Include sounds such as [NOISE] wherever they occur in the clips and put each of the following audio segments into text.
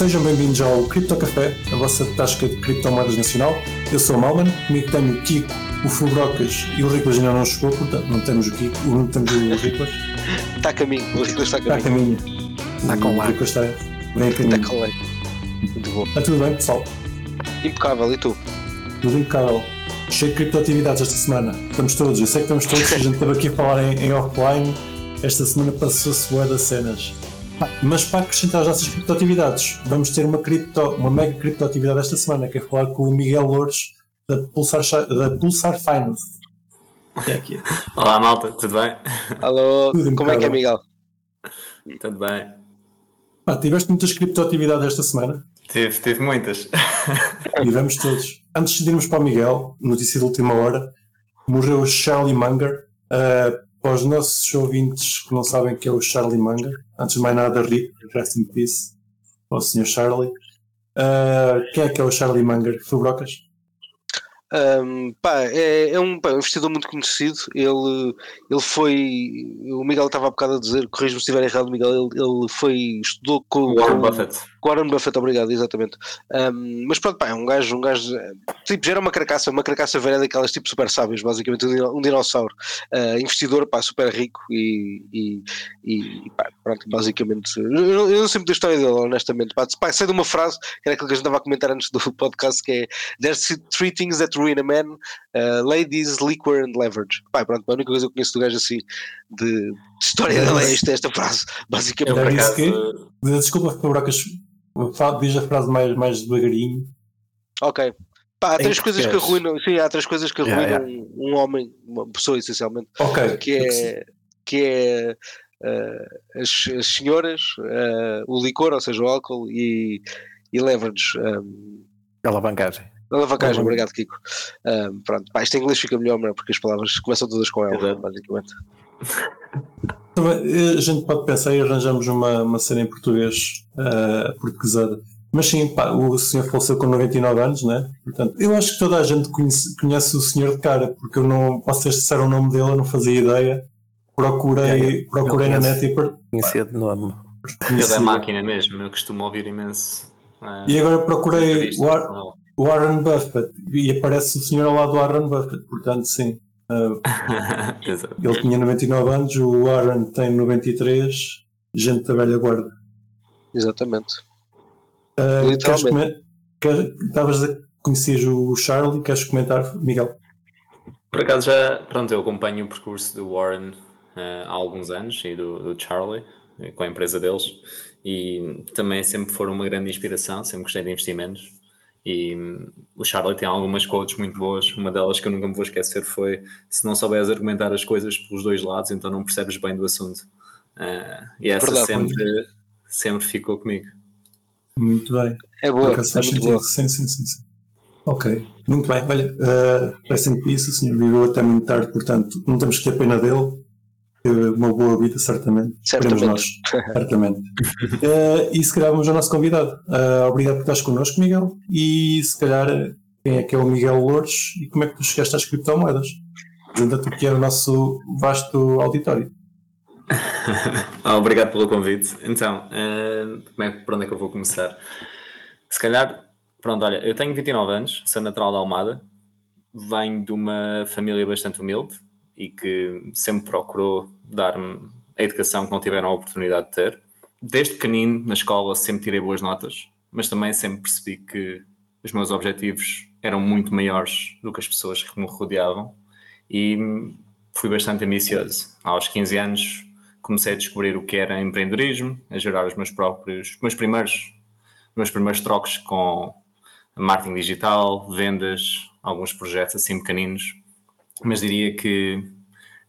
Sejam bem-vindos ao Cripto Café, a vossa tasca de criptomoedas nacional. Eu sou o Malman, comigo tenho o Kiko, o Fubrocas e o Riclas ainda não chegou, portanto não temos o Kiko, não temos o Riclas. Está [LAUGHS] a caminho, o Riclas está a Está a caminho. caminho. Está com O. Riclas está bem a Está caminho. com lei. Muito bom. Está tudo bem, pessoal? Impecável, e tu? Tudo impecável. Cheio de criptoatividades esta semana. Estamos todos, eu sei que estamos todos, a gente esteve aqui a falar em, em offline. Esta semana passou-se boa das cenas. Mas para acrescentar as nossas criptoatividades, vamos ter uma, cripto, uma mega criptoatividade esta semana, que é falar com o Miguel Loures da Pulsar, da Pulsar Finance. Aqui. Olá malta, tudo bem? Alô, Tudo como é que é. Miguel? Tudo bem. Pá, tiveste muitas criptoatividades esta semana Tive, tive muitas. vamos todos. Antes de irmos para o Miguel, notícia de última hora, morreu o Charlie Munger. Uh, para os nossos ouvintes que não sabem que é o Charlie Munger, antes de mais nada, Rick, rest in peace, para o Sr. Charlie. Uh, quem é que é o Charlie Munger? Fubrocas? Ahm, pá, é, é um, pá, um investidor muito conhecido. Ele, ele foi. O Miguel estava há bocado a dizer, corrijo-me se estiver errado, Miguel. Ele, ele foi. estudou com Warren com- Buffett. Com Warren Buffett, obrigado, exatamente. Ahm, mas pronto, pá, é um gajo, um gajo. Tipo, já era uma carcaça, uma carcaça velha daquelas tipo super sábios, basicamente, um dino- um dinossauro. Ah, investidor, pá, super rico e. e, e, pá, pronto, basicamente. Eu, eu eu não sei muito da história dele, honestamente. Pá, pá, sei de uma frase, que era aquilo que a gente estava a comentar antes do podcast, que é There's three things that ruin a man: uh, ladies, liquor and leverage. Pá, pronto, a única coisa que eu conheço do gajo assim de, de história dele é esta, esta frase, Eu basicamente. por É isso acaso. Desculpa, Fubrocas, fala- diz a frase mais, mais devagarinho. Ok. Pá, há três coisas que português. arruinam, sim, há três coisas que Yeah, arruinam Um, um homem, uma pessoa essencialmente, Ok. que é, que é uh, as, as senhoras, uh, o licor, ou seja, o álcool e, e leverage. Um, Alavancagem. alavancagem, Uhum. obrigado, Kiko. Um, pronto, pá, isto em inglês fica melhor, é? porque as palavras começam todas com ela, Exato. basicamente. Eh, A gente pode pensar e arranjamos uma, uma cena em português uh, portuguesada. Mas sim, pá, o senhor faleceu com 99 anos, né? Portanto, eu acho que toda a gente conhece, conhece o senhor de cara, porque eu não, vocês disseram o nome dele, eu não fazia ideia. Procurei, procurei Eu na net e per- Conhecia de nome. Ele é máquina mesmo, eu costumo ouvir imenso. eh, E agora procurei War- com ele. Warren Buffett e aparece o senhor ao lado do Warren Buffett, portanto, sim. [LAUGHS] Uh, ele tinha 99 anos, o Warren tem 93, gente da velha guarda. Exatamente. Uh, queres quer- Estavas a conhecer o Charlie, queres comentar, Miguel? Por acaso já, pronto, eu acompanho o percurso do Warren eh, há alguns anos e do, do Charlie, eh, com a empresa deles, e também sempre foram uma grande inspiração, sempre gostei de investimentos. E hum, o Charlie tem algumas quotes muito boas. Uma delas que eu nunca me vou esquecer foi: se não souberes argumentar as coisas pelos dois lados, então não percebes bem do assunto. Eh, e essa Verdade. sempre, sempre ficou comigo. Muito bem. É boa, é faz muito sentido. boa. Sim, sim, sim, sim. Ok, muito bem. Olha, uh, rest in peace, o senhor viveu até muito tarde, portanto, não temos que ter pena dele. Uma boa vida, certamente. Esperemos nós. Certamente. Certamente. [LAUGHS] Uh, e se calhar vamos ao nosso convidado. Uh, obrigado por estares connosco, Miguel. E se calhar, quem é que é o Miguel Loures e como é que tu chegaste às criptomoedas? Apresenta-te o que é o nosso vasto auditório. [LAUGHS] Ah, obrigado pelo convite. Então, eh, como é, por onde é que eu vou começar? Se calhar, pronto, olha, eu tenho 29 anos, sou natural da Almada, venho de uma família bastante humilde e que sempre procurou dar-me a educação que não tiveram a oportunidade de ter. Desde pequenino, na escola, sempre tirei boas notas, mas também sempre percebi que os meus objetivos eram muito maiores do que as pessoas que me rodeavam e fui bastante ambicioso. Aos 15 anos comecei a descobrir o que era empreendedorismo, a gerar os meus próprios, os meus primeiros, os meus primeiros trocos com marketing digital, vendas, alguns projetos assim pequeninos, mas diria que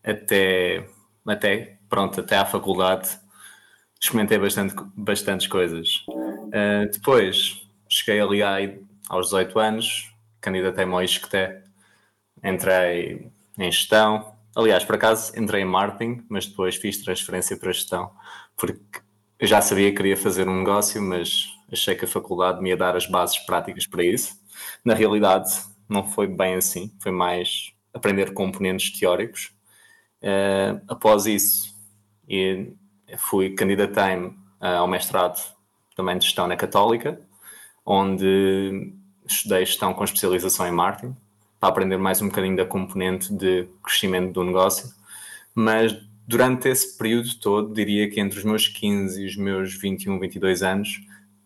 até, até, pronto, até à faculdade experimentei bastante, bastantes coisas. Uh, depois cheguei ali aí aos 18 anos, candidatei-me ao ISCTE, entrei em gestão, Aliás, por acaso entrei em marketing, mas depois fiz transferência para gestão, porque eu já sabia que queria fazer um negócio, mas achei que a faculdade me ia dar as bases práticas para isso. Na realidade, não foi bem assim, foi mais aprender componentes teóricos. Uh, após isso, fui candidatei-me uh, ao mestrado também de gestão na Católica, onde estudei gestão com especialização em marketing, para aprender mais um bocadinho da componente de crescimento do negócio. Mas durante esse período todo, diria que entre os meus 15 e os meus 21, 22 anos,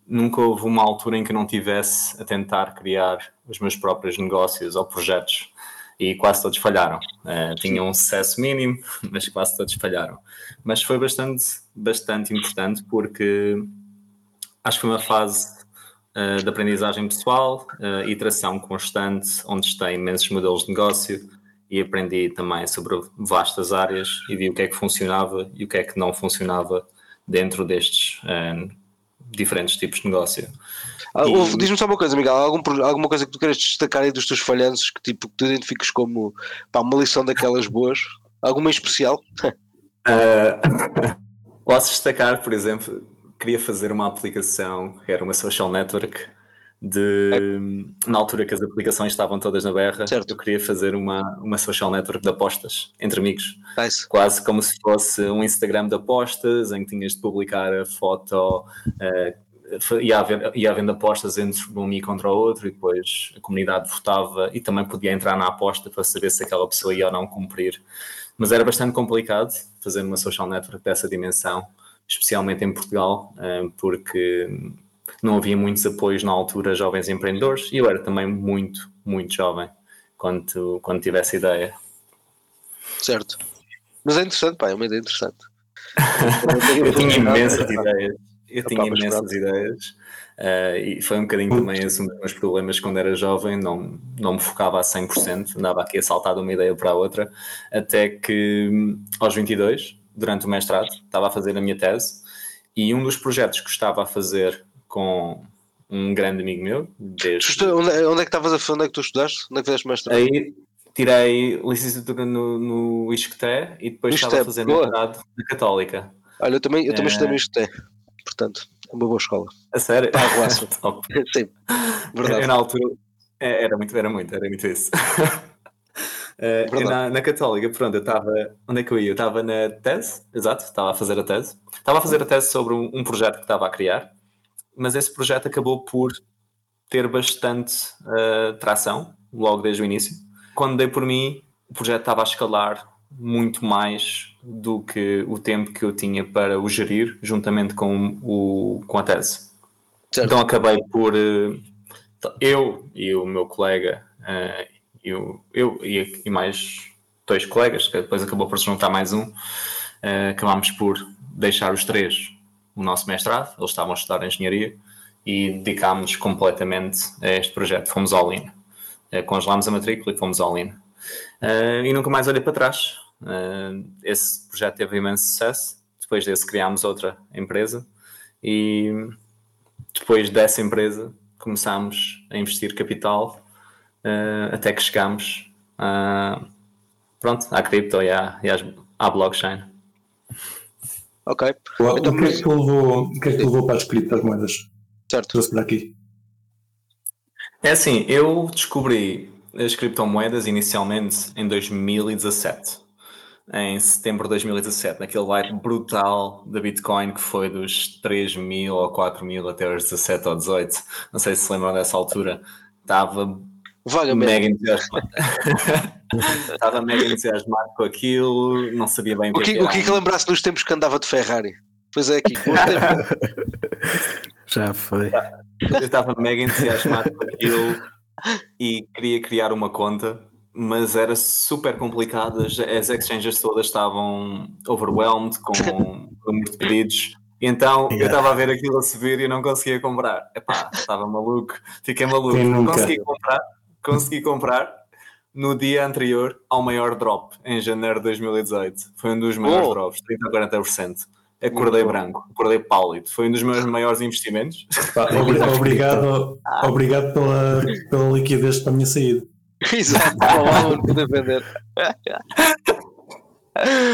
nunca houve uma altura em que eu não tivesse a tentar criar os meus próprios negócios ou projetos e quase todos falharam. Uh, tinham um sucesso mínimo, [LAUGHS] mas quase todos falharam. Mas foi bastante, bastante importante porque acho que foi uma fase uh, de aprendizagem pessoal, uh, iteração constante, onde testei imensos modelos de negócio e aprendi também sobre vastas áreas e vi o que é que funcionava e o que é que não funcionava dentro destes uh, diferentes tipos de negócio. Ah, e... Diz-me só uma coisa, Miguel, algum, alguma coisa que tu queres destacar aí dos teus falhanços que tipo que tu identificas como pá, uma lição daquelas boas? Alguma em especial? Uh, [LAUGHS] [LAUGHS] posso destacar, por exemplo, queria fazer uma aplicação que era uma social network de é. na altura que as aplicações estavam todas na berra, certo. eu queria fazer uma, uma social network de apostas entre amigos. Nice. Quase como se fosse um Instagram de apostas em que tinhas de publicar a foto uh, ia, havendo apostas entre um e contra o outro e depois a comunidade votava e também podia entrar na aposta para saber se aquela pessoa ia ou não cumprir. Mas era bastante complicado fazer uma social network dessa dimensão, especialmente em Portugal, eh, porque não havia muitos apoios na altura a jovens empreendedores e eu era também muito, muito jovem quando, quando tive essa ideia. Certo. Mas é interessante, pá, é uma ideia interessante. [LAUGHS] [LAUGHS] eu tinha imensas ideias eu tinha imensas ideias uh, e foi um bocadinho também esse um dos meus problemas quando era jovem, não, não me focava a 100%, andava aqui a saltar de uma ideia para a outra, até que hum, aos 22, durante o mestrado, estava a fazer a minha tese e um dos projetos que estava a fazer com um grande amigo meu. Desde... Onde, é, onde, é que estavas a onde é que tu estudaste? Onde é que fizeste mestrado? Aí tirei licenciatura no, no ISCTE e depois estava a fazer mestrado na Católica. Olha, eu também, eu também estudei no eh, ISCTE portanto, é uma boa escola. A sério? Para [LAUGHS] a Sim, verdade. Eu, na altura é, era muito, era muito, era muito isso. [LAUGHS] Uh, na, na, Católica, pronto, eu estava. Onde é que eu ia? Eu estava na tese, exato, estava a fazer a tese. Estava a fazer a tese sobre um, um, projeto que estava a criar, mas esse projeto acabou por ter bastante uh, tração logo desde o início. Quando dei por mim, o projeto estava a escalar muito mais do que o tempo que eu tinha para o gerir, juntamente com, o, com a tese. Certo. Então acabei por. Eh, eu e o meu colega, eu, eu e, mais dois colegas, que depois acabou por se juntar mais um, uh, acabámos por deixar os três o nosso mestrado, eles estavam a estudar engenharia e dedicámos-nos completamente a este projeto. Fomos all-in. Uh, congelámos a matrícula e fomos all-in. Uh, e nunca mais olhei para trás. Uh, esse projeto teve imenso sucesso. Depois desse criámos outra empresa e depois dessa empresa começámos a investir capital uh, até que chegámos a, pronto, à cripto e à, e à blockchain. Ok. O, então, o, que é que levou, o que é que levou para as criptomoedas? Certo. Trouxe para aqui. É assim, eu descobri as criptomoedas inicialmente em 2017 em setembro de 2017, naquele hype brutal da Bitcoin que foi dos 3 mil ou 4 mil até os 17 ou 18. Não sei se se lembram dessa altura. Estava mega entusiasmado. [LAUGHS] Estava mega entusiasmado com aquilo, não sabia bem o que, o que, é que lembrasse dos tempos que andava de Ferrari. Pois é, aqui. [LAUGHS] Já foi. Eu estava mega entusiasmado com aquilo e queria criar uma conta mas era super complicado. As, exchanges todas estavam overwhelmed com [LAUGHS] o número de pedidos. Então yeah. eu estava a ver aquilo a subir e não conseguia comprar. Epá, estava maluco, fiquei maluco. Consegui comprar, consegui comprar no dia anterior ao maior drop, em janeiro de 2018. Foi um dos maiores oh. drops, 30 a 40%. Acordei branco, acordei pálido. Foi um dos meus maiores investimentos. [LAUGHS] obrigado, obrigado pela, pela liquidez para a minha saída. Exato, não poder vender.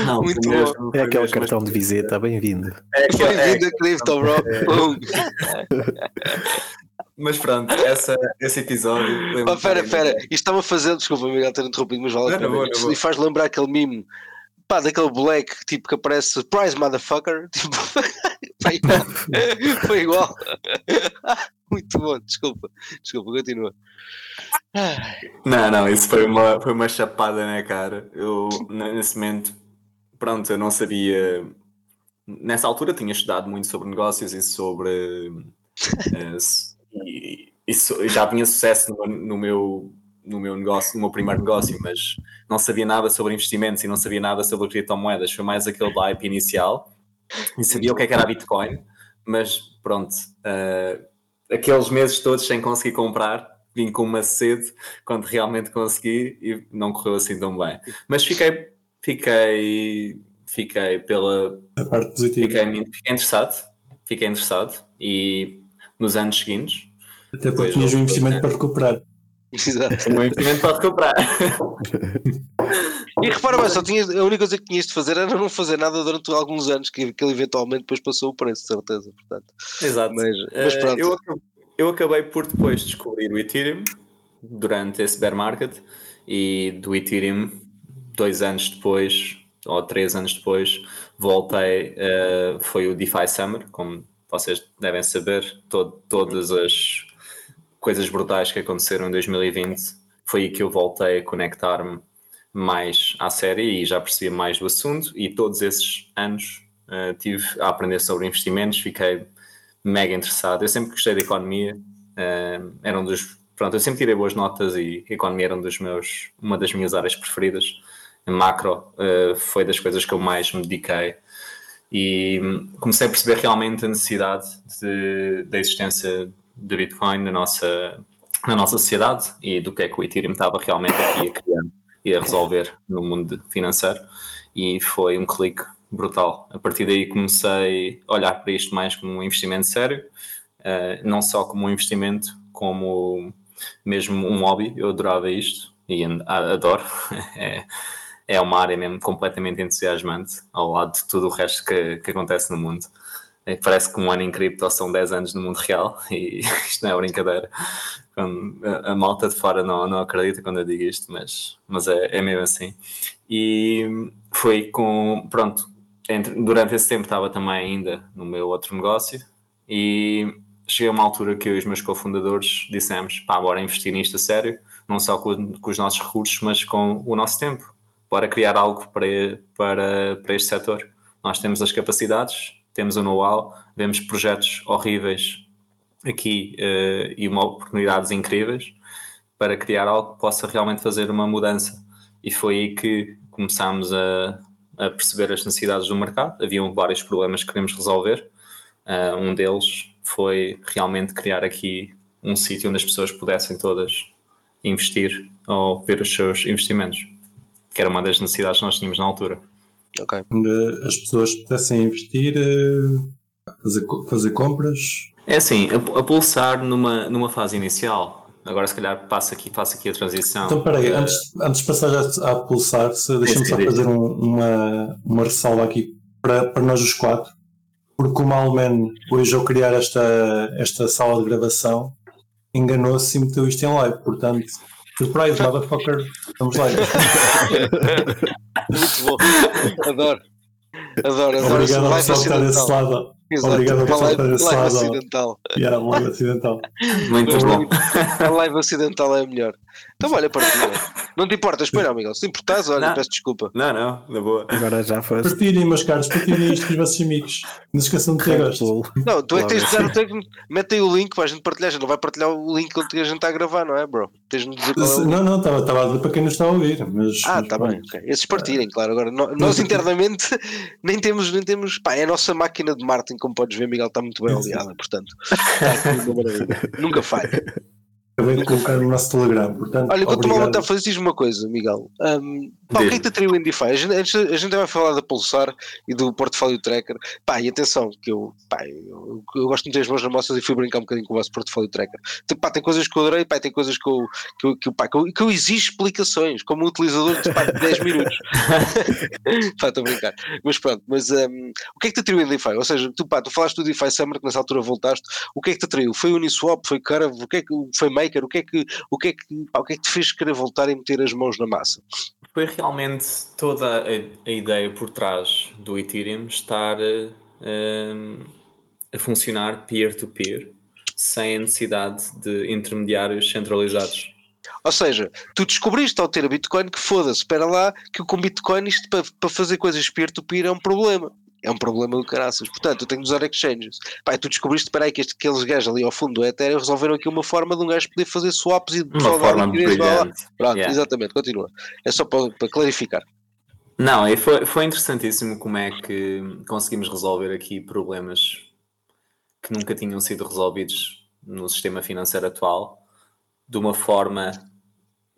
Não, Muito bom. É aquele cartão de visita, bem-vindo. É bem-vindo a Clifton, bro. [LAUGHS] Mas pronto, essa, esse episódio. Oh, pera, pera, isto estava a fazer, desculpa, Miguel, ter interrompido, mas vale a pena. E faz lembrar aquele mimo pá, daquele black tipo que aparece surprise motherfucker, [LAUGHS] tipo, foi igual. [LAUGHS] foi igual. Muito bom, desculpa, desculpa, continua. Não, não, isso foi uma, foi uma chapada na cara. Eu, nesse momento, pronto, eu não sabia. Nessa altura tinha estudado muito sobre negócios e sobre. uh, [LAUGHS] e, e, já tinha sucesso no, no, meu, no meu negócio, no meu primeiro negócio, mas não sabia nada sobre investimentos e não sabia nada sobre criptomoedas. Foi mais aquele hype inicial e sabia o que, é que era Bitcoin, mas pronto, uh, aqueles meses todos sem conseguir comprar, vim com uma sede quando realmente consegui e não correu assim tão bem. Mas fiquei, fiquei, fiquei pela a parte positiva. Fiquei, fiquei interessado, fiquei interessado e nos anos seguintes. Até porque tinhas um investimento para recuperar. Exato. Um investimento para recuperar. E repara bem, só tinhas, a única coisa que tinhas de fazer era não fazer nada durante alguns anos, que, que ele eventualmente depois passou o preço, de certeza. Portanto. Exato. Mas, mas pronto. Eu, eu acabei por depois descobrir o Ethereum durante esse bear market e do Ethereum, dois anos depois, ou três anos depois, voltei, uh, foi o DeFi Summer, como vocês devem saber, todo, todas as coisas brutais que aconteceram em 2020, foi aí que eu voltei a conectar-me mais à série e já percebi mais do assunto e todos esses anos uh, tive a aprender sobre investimentos, fiquei mega interessado. Eu sempre gostei de economia, uh, era um dos. Pronto, eu sempre tirei boas notas e economia era um dos meus, uma das minhas áreas preferidas. Macro uh, foi das coisas que eu mais me dediquei e comecei a perceber realmente a necessidade de, da existência de Bitcoin na nossa, na nossa sociedade e do que é que o Ethereum estava realmente aqui a criar e a resolver no mundo financeiro. E foi um clique brutal. A partir daí comecei a olhar para isto mais como um investimento sério, uh, não só como um investimento, como mesmo um hobby. Eu adorava isto e adoro. [LAUGHS] é, é uma área mesmo completamente entusiasmante ao lado de tudo o resto que, que acontece no mundo. É, parece que um ano em cripto são 10 anos no mundo real e [LAUGHS] isto não é brincadeira. A, malta de fora não, não acredita quando eu digo isto, mas, mas é, é mesmo assim. E foi com, pronto, entre, durante esse tempo estava também ainda no meu outro negócio e cheguei a uma altura que eu e os meus cofundadores dissemos, pá, bora investir nisto a sério, não só com, com, os nossos recursos, mas com o nosso tempo. Bora criar algo para, para, para este setor. Nós temos as capacidades, temos o know-how, vemos projetos horríveis aqui uh, e uma oportunidades incríveis para criar algo que possa realmente fazer uma mudança. E foi aí que começámos a, a perceber as necessidades do mercado. Haviam vários problemas que queremos resolver. Uh, um deles foi realmente criar aqui um sítio onde as pessoas pudessem todas investir ou ver os seus investimentos, que era uma das necessidades que nós tínhamos na altura. Onde as pessoas pudessem investir, eh, fazer, fazer compras. É assim, a, a pulsar numa, numa fase inicial, Agora, se calhar, passo aqui, faço aqui a transição. Então, peraí, uh, antes, antes de passar a, a pulsar, deixa-me só fazer um, uma, uma ressalva aqui para, para nós os quatro, porque o Malman, hoje ao criar esta, esta sala de gravação, enganou-se e meteu isto em live, portanto, surprise, motherfucker, vamos lá. Muito bom, adoro. Adoro, adoro. Obrigado por saltar esse lado. Exato. Obrigado por saltar esse live lado. ocidental. Yeah, live ocidental. Muito bom. A live ocidental é a melhor. Então olha, partilha. Não te importas, pois não, Miguel. Se importas, olha, Não. peço desculpa. Não, não, na boa. Agora já foste. Partilhem, meus caros, partilhem isto com os vossos amigos. Não se esqueçam de ter gosto. Não, tu é que tens de dar o tempo. Mete aí o link para a gente partilhar. A gente não vai partilhar o link quando a gente está a gravar, não é, bro? Tens de me dizer qual é. Não, não, estava estava a dizer para quem não está a ouvir. Mas, Ah, está bem. ok. Esses partilhem, claro. Agora, no- nós internamente [LAUGHS] nem temos, nem temos. Pá, é a nossa máquina de marketing, como podes ver, Miguel, está muito bem aliada, portanto. [LAUGHS] Nunca falha. Acabei de colocar no nosso Telegram. Portanto, Olha, enquanto o. Malman está a fazer, diz-me uma coisa, Miguel. Um, pá, o que é que te atraiu em DeFi? A gente, a gente- vai falar da Pulsar e do portfólio tracker. Pá, e atenção, que eu, pá, eu, eu gosto muito das mãos amostras e fui brincar um bocadinho com o vosso portfólio tracker. Tem, pá, tem coisas que eu adorei, pá, tem coisas que eu, que eu, que pá, que eu, que eu exijo explicações, como um utilizador de, pá, de 10 [LAUGHS] minutos. pá, estou a brincar. Mas pronto, mas um, o que é que te atraiu em DeFi? Ou seja, tu, pá, tu falaste do DeFi Summer, que nessa altura voltaste. O que é que te atraiu? Foi Uniswap? Foi Curve? O que é que foi Maker? O que é que, o que, é que, o que, é que te fez querer voltar e meter as mãos na massa? foi realmente toda a, a ideia por trás do Ethereum estar uh, a funcionar peer-to-peer, -peer, sem a necessidade de intermediários centralizados. Ou seja, tu descobriste ao ter a Bitcoin que foda-se, espera lá, que com Bitcoin isto para, para fazer coisas peer-to-peer -peer é um problema é um problema do caraças. Portanto, eu tenho de usar exchanges. Pai, tu descobriste, espera aí, que aqueles gajos ali ao fundo do Ethereum resolveram aqui uma forma de um gajo poder fazer swaps e de uma forma brilhante. Pronto, yeah. exatamente, continua. É só para, para clarificar. Não, e foi, foi interessantíssimo como é que conseguimos resolver aqui problemas que nunca tinham sido resolvidos no sistema financeiro atual de uma forma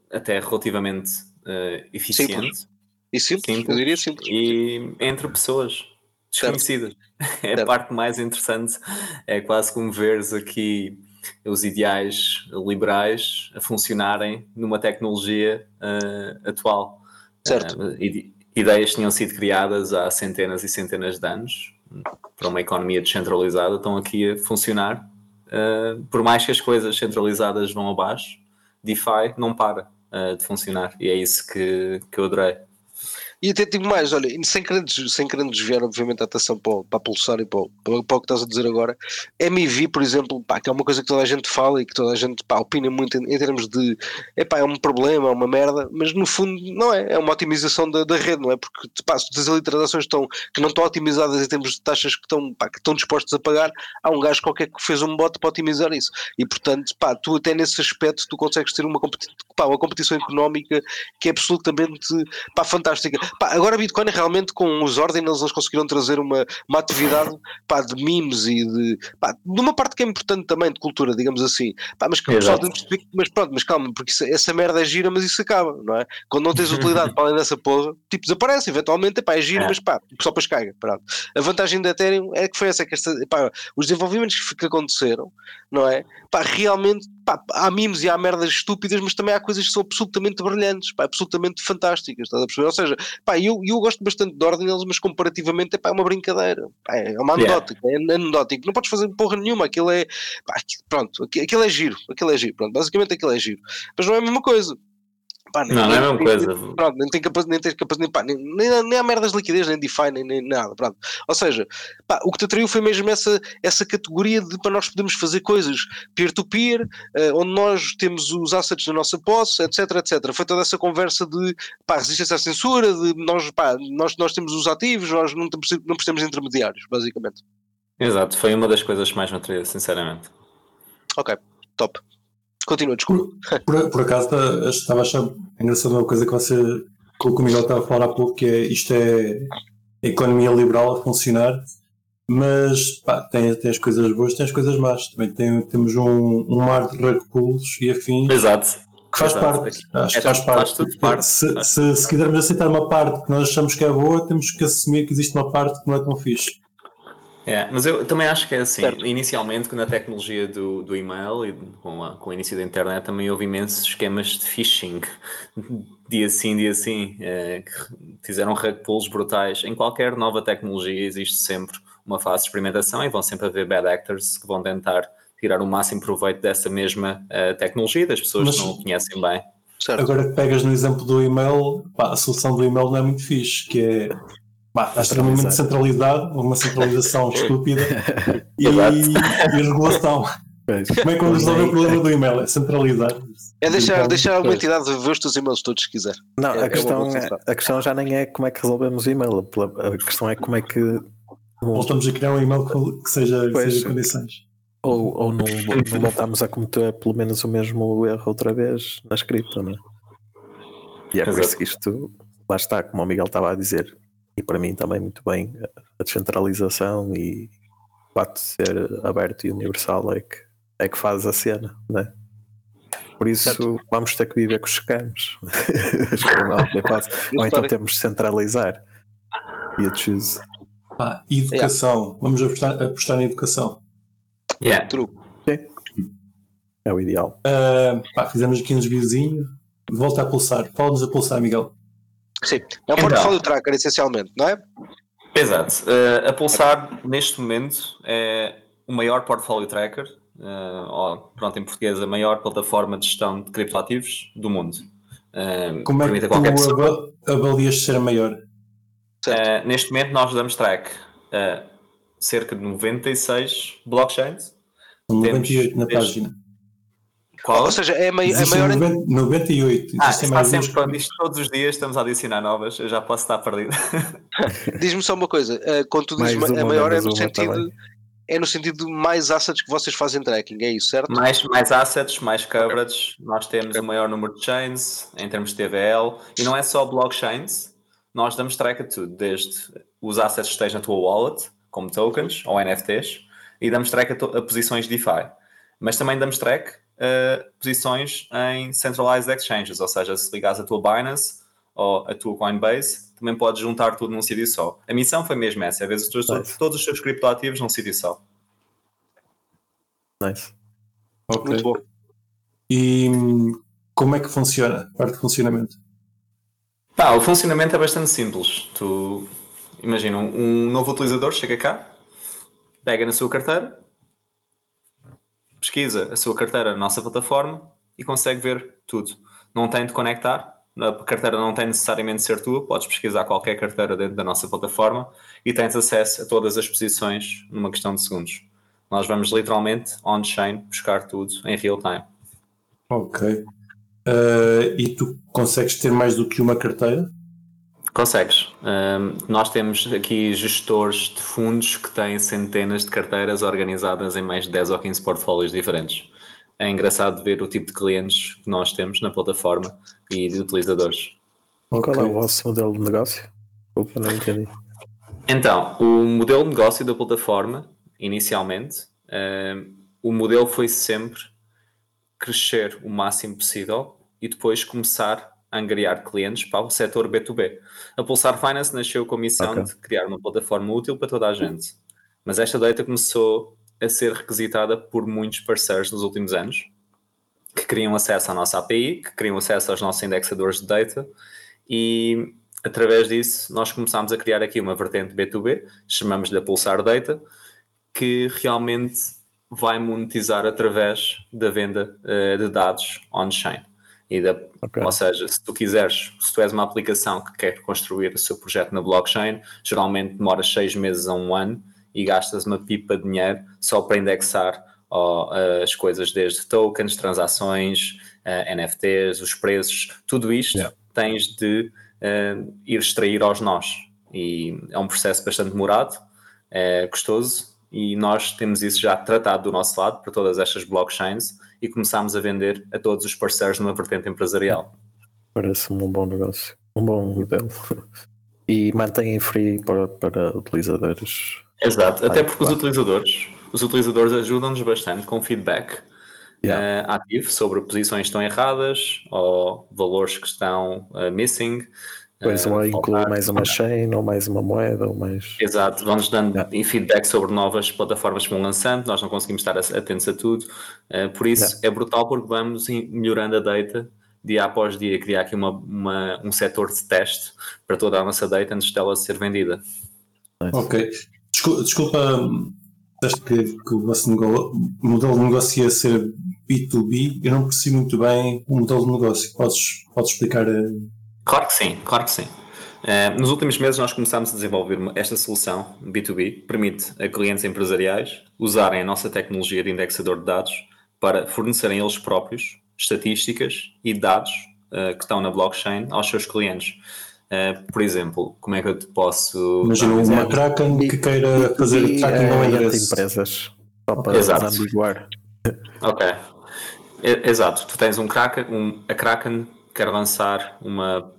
até relativamente uh, eficiente. Simples. E simples, simples, eu diria simples. E entre pessoas desconhecidas. [LAUGHS] É a parte mais interessante. É quase como veres aqui os ideais liberais a funcionarem numa tecnologia uh, atual. Certo. Uh, ideias tinham sido criadas há centenas e centenas de anos para uma economia descentralizada estão aqui a funcionar. Uh, por mais que as coisas centralizadas vão abaixo, DeFi não para de funcionar e é isso que, que eu adorei. E até digo mais, olha, sem querer, sem querer desviar, obviamente, a atenção para, para a Pulsar e para, para, para, o que estás a dizer agora, MIV, por exemplo, pá, que é uma coisa que toda a gente fala e que toda a gente pá, opina muito em, em termos de epá, é um problema, é uma merda, mas no fundo não é, é uma otimização da, da rede, não é? Porque pá, se as ali transações estão, que não estão otimizadas em termos de taxas que estão, pá, que estão dispostos a pagar, há um gajo qualquer que fez um bot para otimizar isso. E portanto, pá, tu até nesse aspecto tu consegues ter uma, competi pá, uma competição económica que é absolutamente pá, fantástica. Pá, agora Bitcoin realmente com os ordinals eles conseguiram trazer uma, uma atividade pá, de memes e de, pá, de uma parte que é importante também de cultura, digamos assim. Pá, mas que o pessoal mas pronto, mas calma, porque isso, essa merda é gira, mas isso acaba, não é? Quando não tens utilidade [LAUGHS] para além dessa porra, tipo, desaparece, eventualmente, pá, é giro, é. mas pá, só para caiga. Pronto. A vantagem da Ethereum é que foi essa, que esta, pá, os desenvolvimentos que aconteceram, não é? Pá, realmente pá, há memes e há merdas estúpidas, mas também há coisas que são absolutamente brilhantes, pá, absolutamente fantásticas, estás a perceber? Ou seja, pá, eu, eu gosto bastante de Ordinals, mas comparativamente pá, é uma brincadeira, pá, é uma anedótica, yeah. é anedótico, não podes fazer porra nenhuma, aquilo é, pá, pronto, aquilo é giro, aquilo é giro, pronto, basicamente aquilo é giro, mas não é a mesma coisa. Pá, nem, não, não é a mesma coisa. Pronto, nem tem capacidade, nem tens capacidade, nem, nem, nem há merdas de liquidez, nem DeFi, nem, nem nada. Pronto. Ou seja, pá, o que te atraiu foi mesmo essa, essa categoria de para nós podermos fazer coisas peer-to-peer, -peer, uh, onde nós temos os assets na nossa posse, etc, etc. Foi toda essa conversa de pá, resistência à censura, de nós, pá, nós, nós temos os ativos, nós não, não precisamos de intermediários, basicamente. Exato, foi uma das coisas que mais me atraiu, sinceramente. Ok, top. Continua, desculpa. Por, por, por acaso tá, estava a achar engraçado uma coisa que você que o Miguel estava a falar há pouco, que é isto é a economia liberal a funcionar, mas pá, tem, tem as coisas boas, tem as coisas más. Também tem, temos um, um mar de rug pulls e afins. Exato. Que faz Exato. parte, acho é, que faz parte. Faz parte. Se, se, se quisermos aceitar uma parte que nós achamos que é boa, temos que assumir que existe uma parte que não é tão fixe. É, mas eu também acho que é assim. Certo. Inicialmente, com a tecnologia do, do e-mail e com, a, com o início da internet, também houve imensos esquemas de phishing, dia sim, dia sim, é, que fizeram rug pulls brutais. Em qualquer nova tecnologia existe sempre uma fase de experimentação e vão sempre haver bad actors que vão tentar tirar o máximo proveito dessa mesma uh, tecnologia, das pessoas mas, que não o conhecem bem. Certo. Agora que pegas no exemplo do e-mail, pá, a solução do e-mail não é muito fixe, que é Bah, extremamente centralizado, uma centralização [LAUGHS] estúpida e, e regulação. Como é que vamos resolver o problema do e-mail? É centralizar. É deixar, então, deixar alguma entidade ver os teus e-mails todos se quiser. Não, é, a, questão é, a questão já nem é como é que resolvemos o e-mail, a questão é como é que. Voltamos a criar um e-mail que seja, pois, que seja condições. Ou, ou não, não voltamos a cometer pelo menos o mesmo erro outra vez na cripto, não é? E é por isso que isto, lá está, como o Miguel estava a dizer, e para mim também muito bem a descentralização e o fato de ser aberto e universal é que, é que faz a cena, né? Por isso certo. vamos ter que viver com os scams. [LAUGHS] [LAUGHS] Ou então temos de centralizar. E a choose. Ah, educação. Yeah. Vamos apostar, apostar em educação. Yeah. True. Sim. É o ideal. Uh, pá, fizemos aqui um desviozinho. Volta a pulsar. Fala-nos a pulsar, Miguel. Sim, é um então, portfólio tracker essencialmente, não é? Exato. Uh, a Pulsar, neste momento, é o maior portfólio tracker, uh, ou, pronto, em português, a maior plataforma de gestão de criptoativos do mundo. Uh, Como é que a pessoa. tu ava- avalias ser maior? Uh, neste momento nós damos track a cerca de 96 blockchains. São Temos 98 na desde- página. Qual? Ou seja, é, mai- é maior. 90 98. Ah, está mais sempre. Isto todos os dias estamos a adicionar novas. Eu já posso estar perdido. [LAUGHS] Diz-me só uma coisa, eh, quando tu dizes Mais ma- é maior é no uma sentido também. é no sentido de mais assets que vocês fazem tracking, é isso, certo? mais, mais assets, mais coverage. Nós temos o maior número de chains em termos de TVL. E não é só blockchains. Nós damos track a tudo, desde os assets que estejam na tua wallet, como tokens ou NFTs, e damos track a, a posições DeFi. Mas também damos track a posições em centralized exchanges, ou seja, se ligares a tua Binance ou a tua Coinbase, também podes juntar tudo num sítio só. A missão foi mesmo essa, é ver os teus- Nice. todos os teus criptoativos num sítio só. Nice. Ok. Muito bom. E hum, como é que funciona? Parte de funcionamento. Pá, o funcionamento é bastante simples. Tu imagina um, um novo utilizador chega cá, pega na sua carteira, pesquisa a sua carteira na nossa plataforma e consegue ver tudo. Não tem de conectar, a carteira não tem necessariamente de ser tua, podes pesquisar qualquer carteira dentro da nossa plataforma e tens acesso a todas as posições numa questão de segundos. Nós vamos literalmente on-chain buscar tudo em real time. Ok. Ah, e tu consegues ter mais do que uma carteira? Consegues. Ahm, nós temos aqui gestores de fundos que têm centenas de carteiras organizadas em mais de 10 ou 15 portfólios diferentes. É engraçado ver o tipo de clientes que nós temos na plataforma e de utilizadores. Qual é o vosso modelo de negócio? Desculpa, não entendi. Então, o modelo de negócio da plataforma, inicialmente, ahm, o modelo foi sempre crescer o máximo possível e depois começar a angariar clientes para o setor B2B. A Pulsar Finance nasceu com a missão Ok. de criar uma plataforma útil para toda a gente. Mas esta data começou a ser requisitada por muitos parceiros nos últimos anos que queriam acesso à nossa API, que queriam acesso aos nossos indexadores de data e através disso nós começámos a criar aqui uma vertente B2B, chamamos-lhe a Pulsar Data, que realmente vai monetizar através da venda eh, de dados on-chain. E da, Ok. Ou seja, se tu quiseres, se tu és uma aplicação que quer construir o seu projeto na blockchain, geralmente demoras seis meses a um ano e gastas uma pipa de dinheiro só para indexar ó, as coisas desde tokens, transações, eh, NFTs, os preços, tudo isto Yeah. tens de eh, ir extrair aos nós. E é um processo bastante demorado, é custoso, e nós temos isso já tratado do nosso lado para todas estas blockchains e começámos a vender a todos os parceiros numa vertente empresarial. Parece-me um bom negócio. Um bom modelo. E mantém free para, para utilizadores. Exato, até porque os utilizadores, os utilizadores ajudam-nos bastante com feedback Yeah. eh, ativo sobre posições que estão erradas ou valores que estão eh, missing. Depois eh, lá inclui mais uma chain, ou mais uma moeda, ou mais. Exato, vão-nos dando Yeah. feedback sobre novas plataformas que vão lançando, nós não conseguimos estar atentos a tudo, eh, por isso é brutal porque vamos melhorando a data dia após dia, criar aqui uma, uma- um setor de teste para toda a nossa data antes dela ser vendida. Ok. Desculpa, desculpa disseste que, que o vosso modelo de negócio ia ser B2B. Eu não percebi muito bem o modelo de negócio. Podes, podes explicar? eh, Claro que sim, claro que sim. Eh, nos últimos meses nós começámos a desenvolver esta solução B2B, que permite a clientes empresariais usarem a nossa tecnologia de indexador de dados para fornecerem eles próprios estatísticas e dados eh, que estão na blockchain aos seus clientes. Eh, por exemplo, como é que eu te posso... Imagina um uma? Kraken que queira fazer E, tracking ao endereço. empresas. Só para Exato. desambiguar. Ok. Exato. Tu tens um Kraken, um, a Kraken quer lançar uma,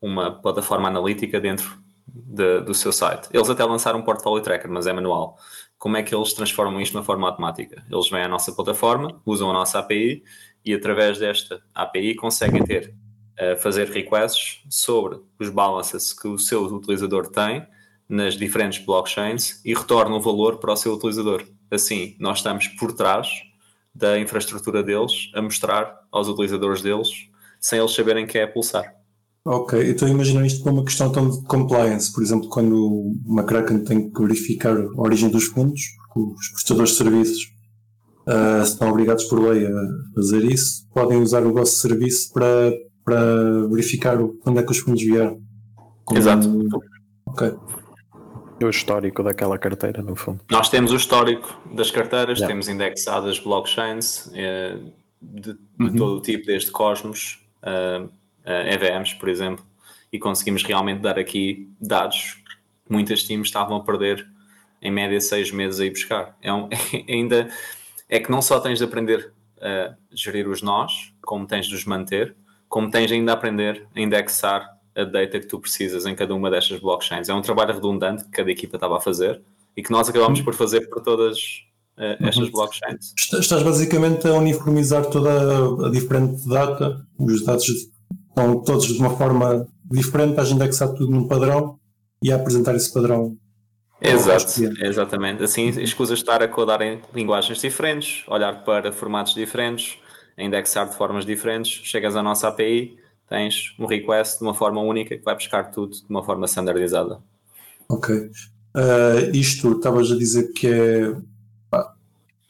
uma plataforma analítica dentro de- do seu site. Eles até lançaram um portfólio tracker, mas é manual. Como é que eles transformam isto uma forma automática? Eles vêm à nossa plataforma, usam a nossa API e através desta API conseguem ter eh, fazer requests sobre os balances que o seu utilizador tem nas diferentes blockchains e retornam o valor para o seu utilizador. Assim, nós estamos por trás da infraestrutura deles a mostrar aos utilizadores deles sem eles saberem que é a pulsar. Ok, então imagina isto para uma questão tão de compliance. Por exemplo, quando uma Kraken tem que verificar a origem dos fundos, porque os prestadores de serviços ah, estão obrigados por lei a fazer isso, podem usar o vosso serviço para para verificar o- quando é que os fundos vieram. Como- Exato. Ok. O histórico daquela carteira, no fundo. Nós temos o histórico das carteiras, Yeah. temos indexadas blockchains eh, de, de Uhum. todo o tipo, desde Cosmos, eh, EVMs, por exemplo, e conseguimos realmente dar aqui dados que muitas teams estavam a perder em média seis meses a ir buscar. É um- [LAUGHS] ainda é que não só tens de aprender a gerir os nós, como tens de os manter, como tens ainda a aprender a indexar a data que tu precisas em cada uma destas blockchains. É um trabalho redundante que cada equipa estava a fazer e que nós acabamos por fazer por todas estas Uhum. blockchains. Está- Estás basicamente a uniformizar toda a, diferente data, os dados estão todos de uma forma diferente, estás a indexar tudo num padrão e a apresentar esse padrão. Exato, exatamente. Assim escusas estar a codar em linguagens diferentes, olhar para formatos diferentes, indexar de formas diferentes, chegas à nossa API, tens um request de uma forma única que vai buscar tudo de uma forma standardizada. Ok. Ah, isto estavas a dizer que é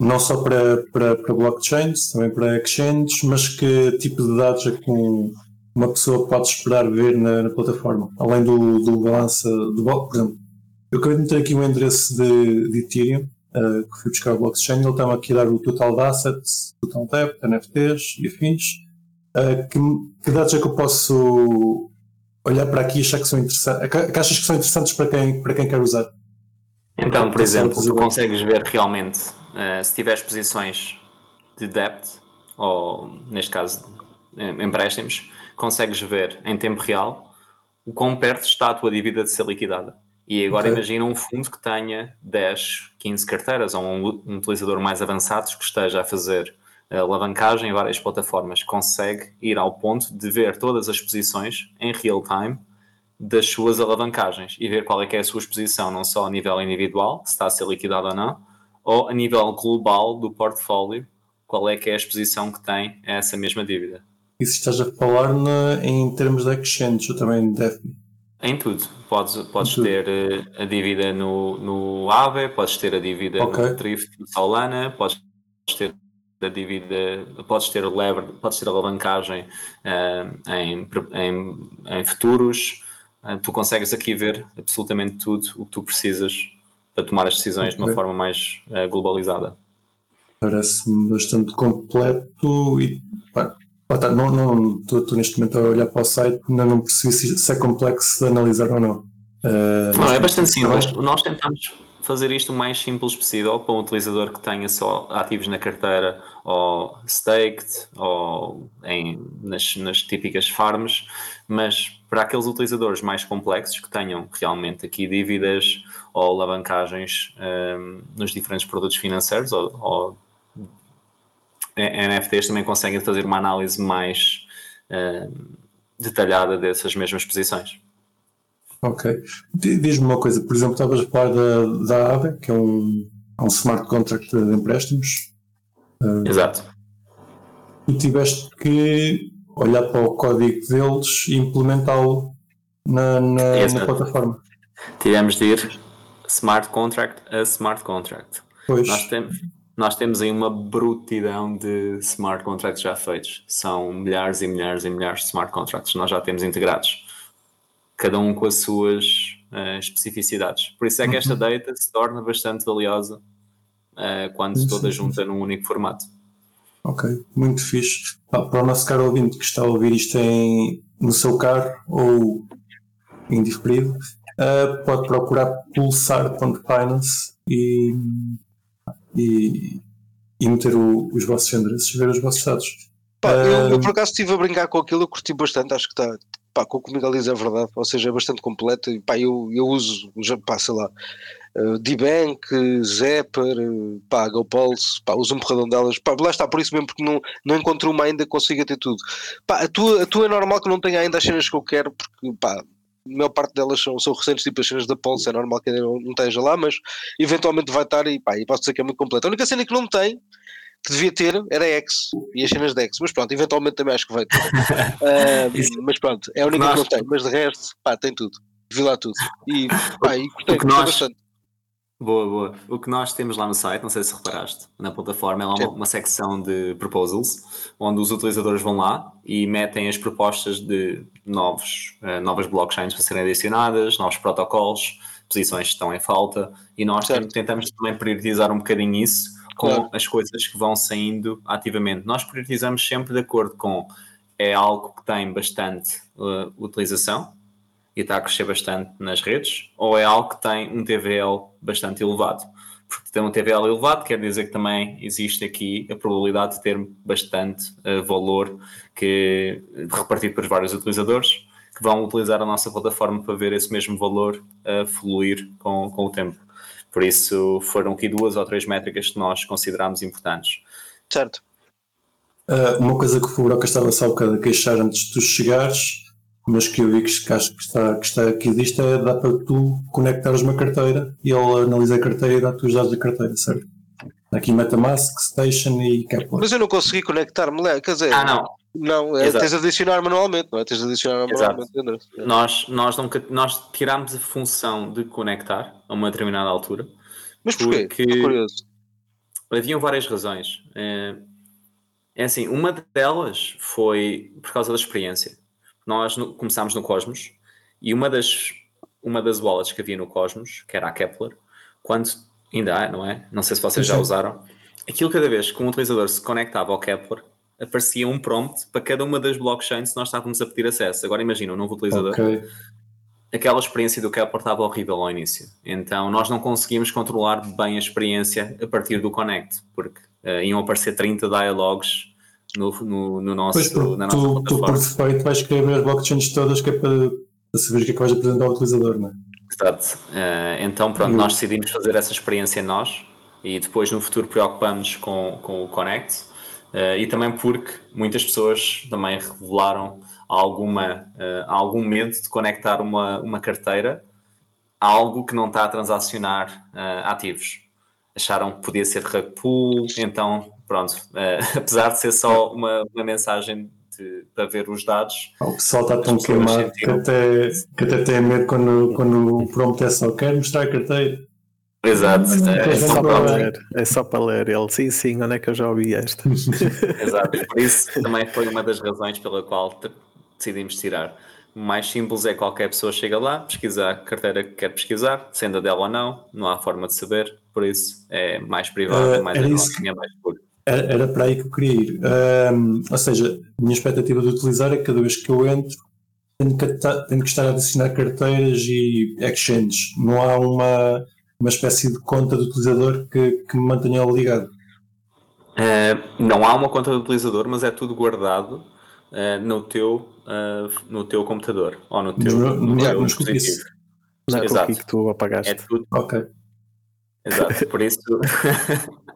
não só para, para, para blockchains, também para exchanges, mas que tipo de dados é que um- uma pessoa pode esperar ver na, na plataforma? Além do, do balança, do, por exemplo, eu acabei de meter aqui um endereço de, de Ethereum, ah, que fui buscar o blockchain, ele está-me aqui a dar o total de assets, total debt, NFTs e afins. Ah, que, que dados é que eu posso olhar para aqui e achar que são interessantes, que que achas que são interessantes para quem, para quem quer usar? Então, por exemplo, tu consegues ver realmente eh, se tiveres posições de debt, ou neste caso em- empréstimos, consegues ver em tempo real o quão perto está a tua dívida de ser liquidada. E agora Ok. imagina um fundo que tenha 10, 15 carteiras, ou um, um utilizador mais avançado que esteja a fazer eh, alavancagem em várias plataformas, consegue ir ao ponto de ver todas as posições em real time das suas alavancagens e ver qual é que é a sua exposição, não só a nível individual, se está a ser liquidado ou não, ou a nível global do portfólio, qual é que é a exposição que tem a essa mesma dívida. E se estás a falar na- em termos de exchange, ou também de DeFi? Em tudo. Podes, podes Em tudo. ter eh, a dívida no, no Aave, podes ter a dívida Ok. no Drift do Solana, podes ter a dívida, podes ter lever, podes ter a alavancagem eh, em, em, em futuros. Eh, tu consegues aqui ver absolutamente tudo o que tu precisas para tomar as decisões de uma forma mais eh, globalizada. Parece-me bastante completo e pá, tá, não não estou neste momento a olhar para o site, ainda não percebi se, se é complexo de analisar ou não. Ah, Não, é bastante simples. Nós tentamos fazer isto o mais simples possível para um utilizador que tenha só ativos na carteira ou staked ou em, nas, nas típicas farms, mas para aqueles utilizadores mais complexos que tenham realmente aqui dívidas ou alavancagens hum, nos diferentes produtos financeiros ou, ou NFTs também conseguem fazer uma análise mais hum, detalhada dessas mesmas posições. Ok. Di- Diz-me uma coisa, por exemplo, estavas a falar da, da AVE, que é um, é um smart contract de empréstimos. Exato. Tu tiveste que olhar para o código deles e implementá-lo na, na, na plataforma. Tivemos de ir smart contract a smart contract. Pois, Nós, tem, nós temos aí uma brutidão de smart contracts já feitos. São milhares e milhares e milhares de smart contracts. Nós já temos integrados. Cada um com as suas eh, especificidades. Por isso é que esta data se torna bastante valiosa eh, quando Sim, toda sim, junta num único formato. ok, muito fixe. Pá, para o nosso caro ouvinte que está a ouvir isto em, no seu carro ou em ah, pode procurar pulsar.finance e, e, e meter o- os vossos endereços, ver os vossos dados. Pá, eu, eu Ah, por acaso estive a brincar com aquilo, eu curti bastante, acho que está, pá, com o que o Miguel diz é verdade, ou seja, é bastante completo, e pá, eu, eu uso, já, pá, sei lá, uh, D-Bank, Zapper, uh, pá, GoPulse, pá, uso um porradão delas, pá, lá está, por isso mesmo, porque não, não encontro uma ainda que consiga ter tudo. Pá, a tua, a tua é normal que não tenha ainda as cenas que eu quero, porque, pá, a maior parte delas são, são recentes, tipo as cenas da Pulse, é normal que ainda não, não esteja lá, mas eventualmente vai estar e, pá, e posso dizer que é muito completo. A única cena que não tem que devia ter era X e as cenas de X, mas pronto, eventualmente também acho que vai ter. [LAUGHS] Isso- mas pronto, é a única que não tem, mas de resto, pá, tem tudo, vi lá tudo. E, pá, e gostei, gostei nós- bastante. Boa, boa. O que nós temos lá no site, não sei se reparaste, na plataforma, é uma, uma, secção de proposals, onde os utilizadores vão lá e metem as propostas de novos, uh, novas blockchains para serem adicionadas, novos protocolos, posições que estão em falta, e nós certo. tentamos também priorizar um bocadinho isso com claro. as coisas que vão saindo ativamente. Nós priorizamos sempre de acordo com é algo que tem bastante uh, utilização, e está a crescer bastante nas redes, ou é algo que tem um TVL bastante elevado? Porque ter um TVL elevado quer dizer que também existe aqui a probabilidade de ter bastante uh, valor que, repartido por vários utilizadores que vão utilizar a nossa plataforma para ver esse mesmo valor uh, fluir com, com o tempo. Por isso, foram aqui duas ou três métricas que nós consideramos importantes. Certo. Uh, uma coisa que o Furoca estava só um bocado a queixar antes de tu chegares mas que eu vi que, acho que está, que está aqui disto é dá para tu conectares uma carteira e ele analisa a carteira e dá-te os dados da carteira, certo? Aqui Metamask, Station e Kepler. Mas eu não consegui conectar-me, quer dizer. Ah, não. Não, é, tens de adicionar manualmente, não é? Tens de adicionar manualmente. Nós, nós, nunca, nós tirámos a função de conectar a uma determinada altura. Mas porquê? Porque curioso. haviam várias razões. É, é assim, uma delas foi por causa da experiência nós no, começámos no Cosmos e uma das, uma das wallets que havia no Cosmos, que era a Kepler, quando ainda há, não é? Não sei se vocês já usaram. Aquilo cada vez que um utilizador se conectava ao Kepler, aparecia um prompt para cada uma das blockchains que nós estávamos a pedir acesso. Agora imagina um novo utilizador. Okay. Aquela experiência do Kepler estava horrível ao início. Então nós não conseguimos controlar bem a experiência a partir do Connect, porque uh, iam aparecer 30 dialogues no, no, no nosso, pois, na nossa tu, tu, por defeito, vais querer ver as blockchains todas que é para, para saber o que é que vais apresentar ao utilizador, não é? Exato. Uh, então, pronto, nós decidimos fazer essa experiência nós e depois no futuro preocupamos com, com o Connect uh, e também porque muitas pessoas também revelaram alguma, uh, algum medo de conectar uma, uma carteira a algo que não está a transacionar ativos. Acharam que podia ser rug pull, então pronto, uh, [LAUGHS] apesar de ser só uma, uma mensagem de, para ver os dados. O pessoal está tão queimado que até, que até tem medo quando, quando o prompt é só quer mostrar a carteira. Exato, é, é, só para ler. é só para ler. Ele, sim, sim, onde é que eu já ouvi esta? [LAUGHS] Exato, por isso também foi uma das razões pela qual decidimos tirar. O mais simples é qualquer pessoa chega lá, pesquisa a carteira que quer pesquisar, sendo a dela ou não, não há forma de saber, por isso é mais privado, uh, é mais anónimo, é mais puro. Era, para aí que eu queria ir. Um, ou seja, a minha expectativa de utilizar é que cada vez que eu entro tenho que, tenho que estar a adicionar carteiras e exchanges. Não há uma, uma espécie de conta do utilizador que, que me mantenha ligado. Uh, não há uma conta do utilizador, mas é tudo guardado uh, no, teu, uh, no teu computador ou no teu, no, no, no teu dispositivo. Não é Exato. que tu apagaste. É tudo. Ok. Exato, por isso, [LAUGHS]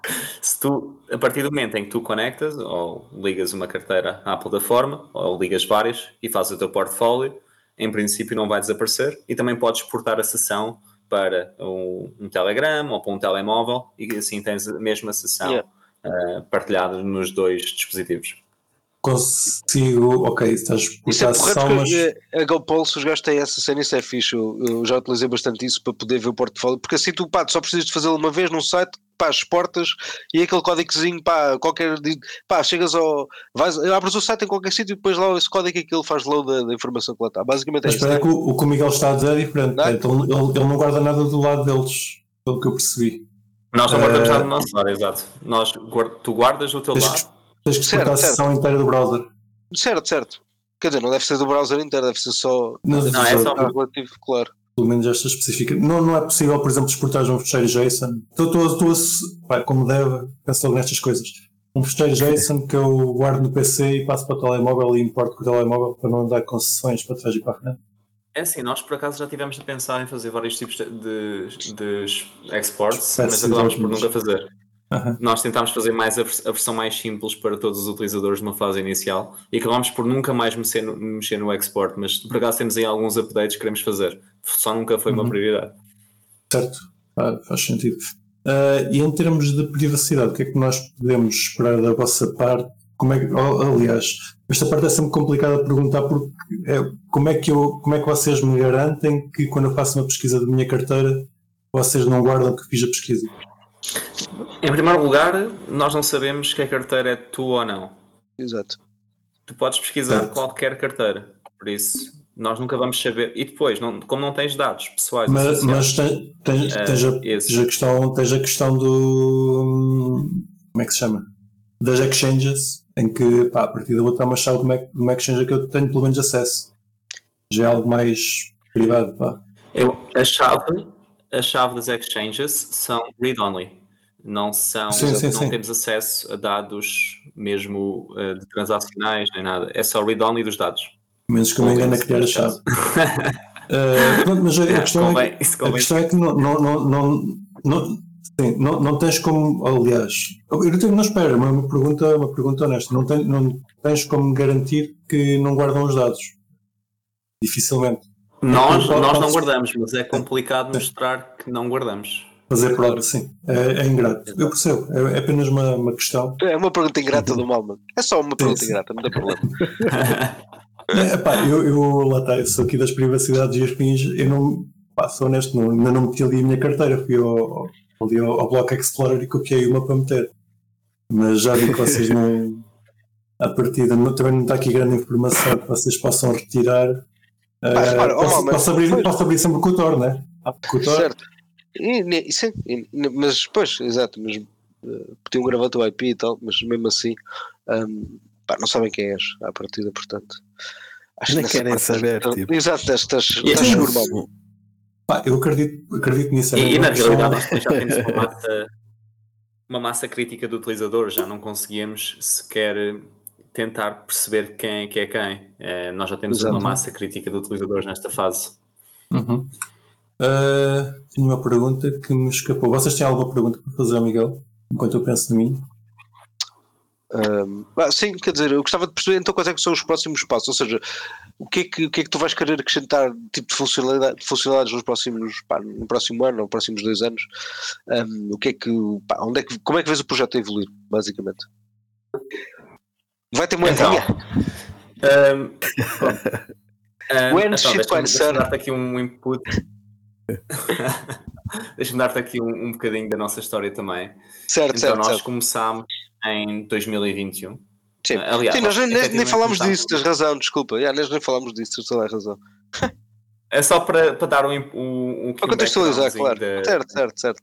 [LAUGHS] se tu, a partir do momento em que tu conectas ou ligas uma carteira à plataforma ou ligas várias e fazes o teu portfólio, em princípio não vai desaparecer e também podes exportar a sessão para um, um Telegram ou para um telemóvel e assim tens a mesma sessão yeah. uh, partilhada nos dois dispositivos consigo, ok, estás por isso é porreto mas... a GoPulse os gajos têm essa cena, isso é fixe, eu, eu, já utilizei bastante isso para poder ver o portfólio, porque assim tu pá, só precisas de fazê-lo uma vez num site, pá, exportas e aquele códigozinho, pá, qualquer, pá, chegas ao, vais, abres o site em qualquer sítio e depois lá esse código é que ele faz load da, da informação que lá está, basicamente é mas isso. Mas que o, o que o Miguel está a dizer é diferente, não? É? então ele, ele não guarda nada do lado deles, pelo que eu percebi. Nós não guardamos uh, nada do nosso lado, exato. Nós, tu guardas o teu lado Tens que certo, a sessão inteira do browser. Certo, certo. Quer dizer, não deve ser do browser inteiro, deve ser só. Não, não é só um relativo, claro. Pelo menos esta específica. Não, não é possível, por exemplo, exportar um fecheiro JSON. Estou, estou, estou como deve, penso logo nestas coisas. Um fecheiro JSON que eu guardo no PC e passo para o telemóvel e importo com o telemóvel para não dar concessões para trás e para a frente. É assim, nós por acaso já tivemos a pensar em fazer vários tipos de, de, de exports, mas acabámos por nunca fazer. Uhum. Nós tentámos fazer mais a, versão mais simples para todos os utilizadores numa fase inicial e acabámos por nunca mais mexer no, mexer no export, mas por acaso temos aí alguns updates que queremos fazer. Só nunca foi uhum. uma prioridade. Certo, ah, faz sentido. Uh, e em termos de privacidade, o que é que nós podemos esperar da vossa parte? Como é que, aliás, esta parte é sempre complicada de perguntar porque é, como, é que eu, como é que vocês me garantem que quando eu faço uma pesquisa da minha carteira vocês não guardam que fiz a pesquisa? Em primeiro lugar, nós não sabemos que a carteira é tua ou não. Exato. Tu podes pesquisar Certo. qualquer carteira, por isso nós nunca vamos saber. E depois, não- como não tens dados pessoais Mas, mas tem- tem- Eh, tens, a, tens a questão, tens a questão do. Como é que se chama? Das exchanges, em que pá, a partir da outra é uma chave de uma, de uma exchange que eu tenho pelo menos acesso. Já é algo mais privado. Pá. eu- a, chave, a chave das exchanges são read-only. Não são, Sim, sim, não sim. temos acesso a dados mesmo eh, de transacionais nem nada. É só read-only dos dados. Menos que eu me engane a criar a chave. Eh, pronto, mas a, a [LAUGHS] questão é que, a questão é que não, não, não, não, não, sim, não, não tens como, aliás, eu não tenho, não espera, uma, uma pergunta, uma pergunta honesta, não, tem, não tens como garantir que não guardam os dados. Dificilmente. Nós, Pode- nós não guardamos, mas é complicado mostrar que não guardamos. Fazer prova, sim. É, é ingrato. Eu percebo. É, é apenas uma, uma questão. É uma pergunta ingrata do mal, mano. É só uma pergunta sim. ingrata, não tem problema. [LAUGHS] É, eu, eu, lá está, eu sou aqui das privacidades e afins. Eu não, pá, sou honesto, não, ainda não meti ali a minha carteira. Fui ao, ali ao, ao Block Explorer e copiei uma para meter. Mas já vi que vocês não. [LAUGHS] À partida, não, também não está aqui grande informação que vocês possam retirar. Eh, repara, ó, posso, mas- posso abrir, posso abrir sempre o Tor, né? Ah, com o Tor. Certo. E, e sim, e mas pois, exato, mas uh, podiam gravar o IP e tal, mas mesmo assim hum, pá, não sabem quem és à partida, portanto. Acho Nem que querem parte saber, estás- tipo. Exato, estás, E- mal. Pá, eu acredito, acredito nisso. é E, e uma na realidade nós também já temos uma [LAUGHS] massa, uma massa crítica do utilizador, já não conseguimos sequer tentar perceber quem é que é quem. Eh, nós já temos Exato. uma massa crítica de utilizadores nesta fase. Uhum. Ah, tinha uma pergunta que me escapou. Vocês têm alguma pergunta para fazer ao Miguel? Enquanto eu penso em mim. Hum, ah, sim, quer dizer, eu gostava de perceber então quais é que são os próximos passos, ou seja, o que é que, o que, é que tu vais querer acrescentar tipo de funcionalidade, de funcionalidades nos próximos, pá, no próximo ano ou nos próximos dois anos? Hum, o que é que, pá, onde é que, como é que vês o projeto a evoluir, basicamente? Vai ter uma Então, linha? Ahm, [LAUGHS] When então, shit aqui um input. [LAUGHS] Deixa-me dar-te aqui um, um bocadinho da nossa história também. Certo, Então, certo, nós certo. começámos em 2021. Sim. Aliás, Sim, nós nem, nem, nem falámos disso, tens razão, desculpa. Yeah, nós nem falámos disso, tens toda a razão. É só para, para dar um, um, um Para contextualizar, claro. da- Certo, certo, certo.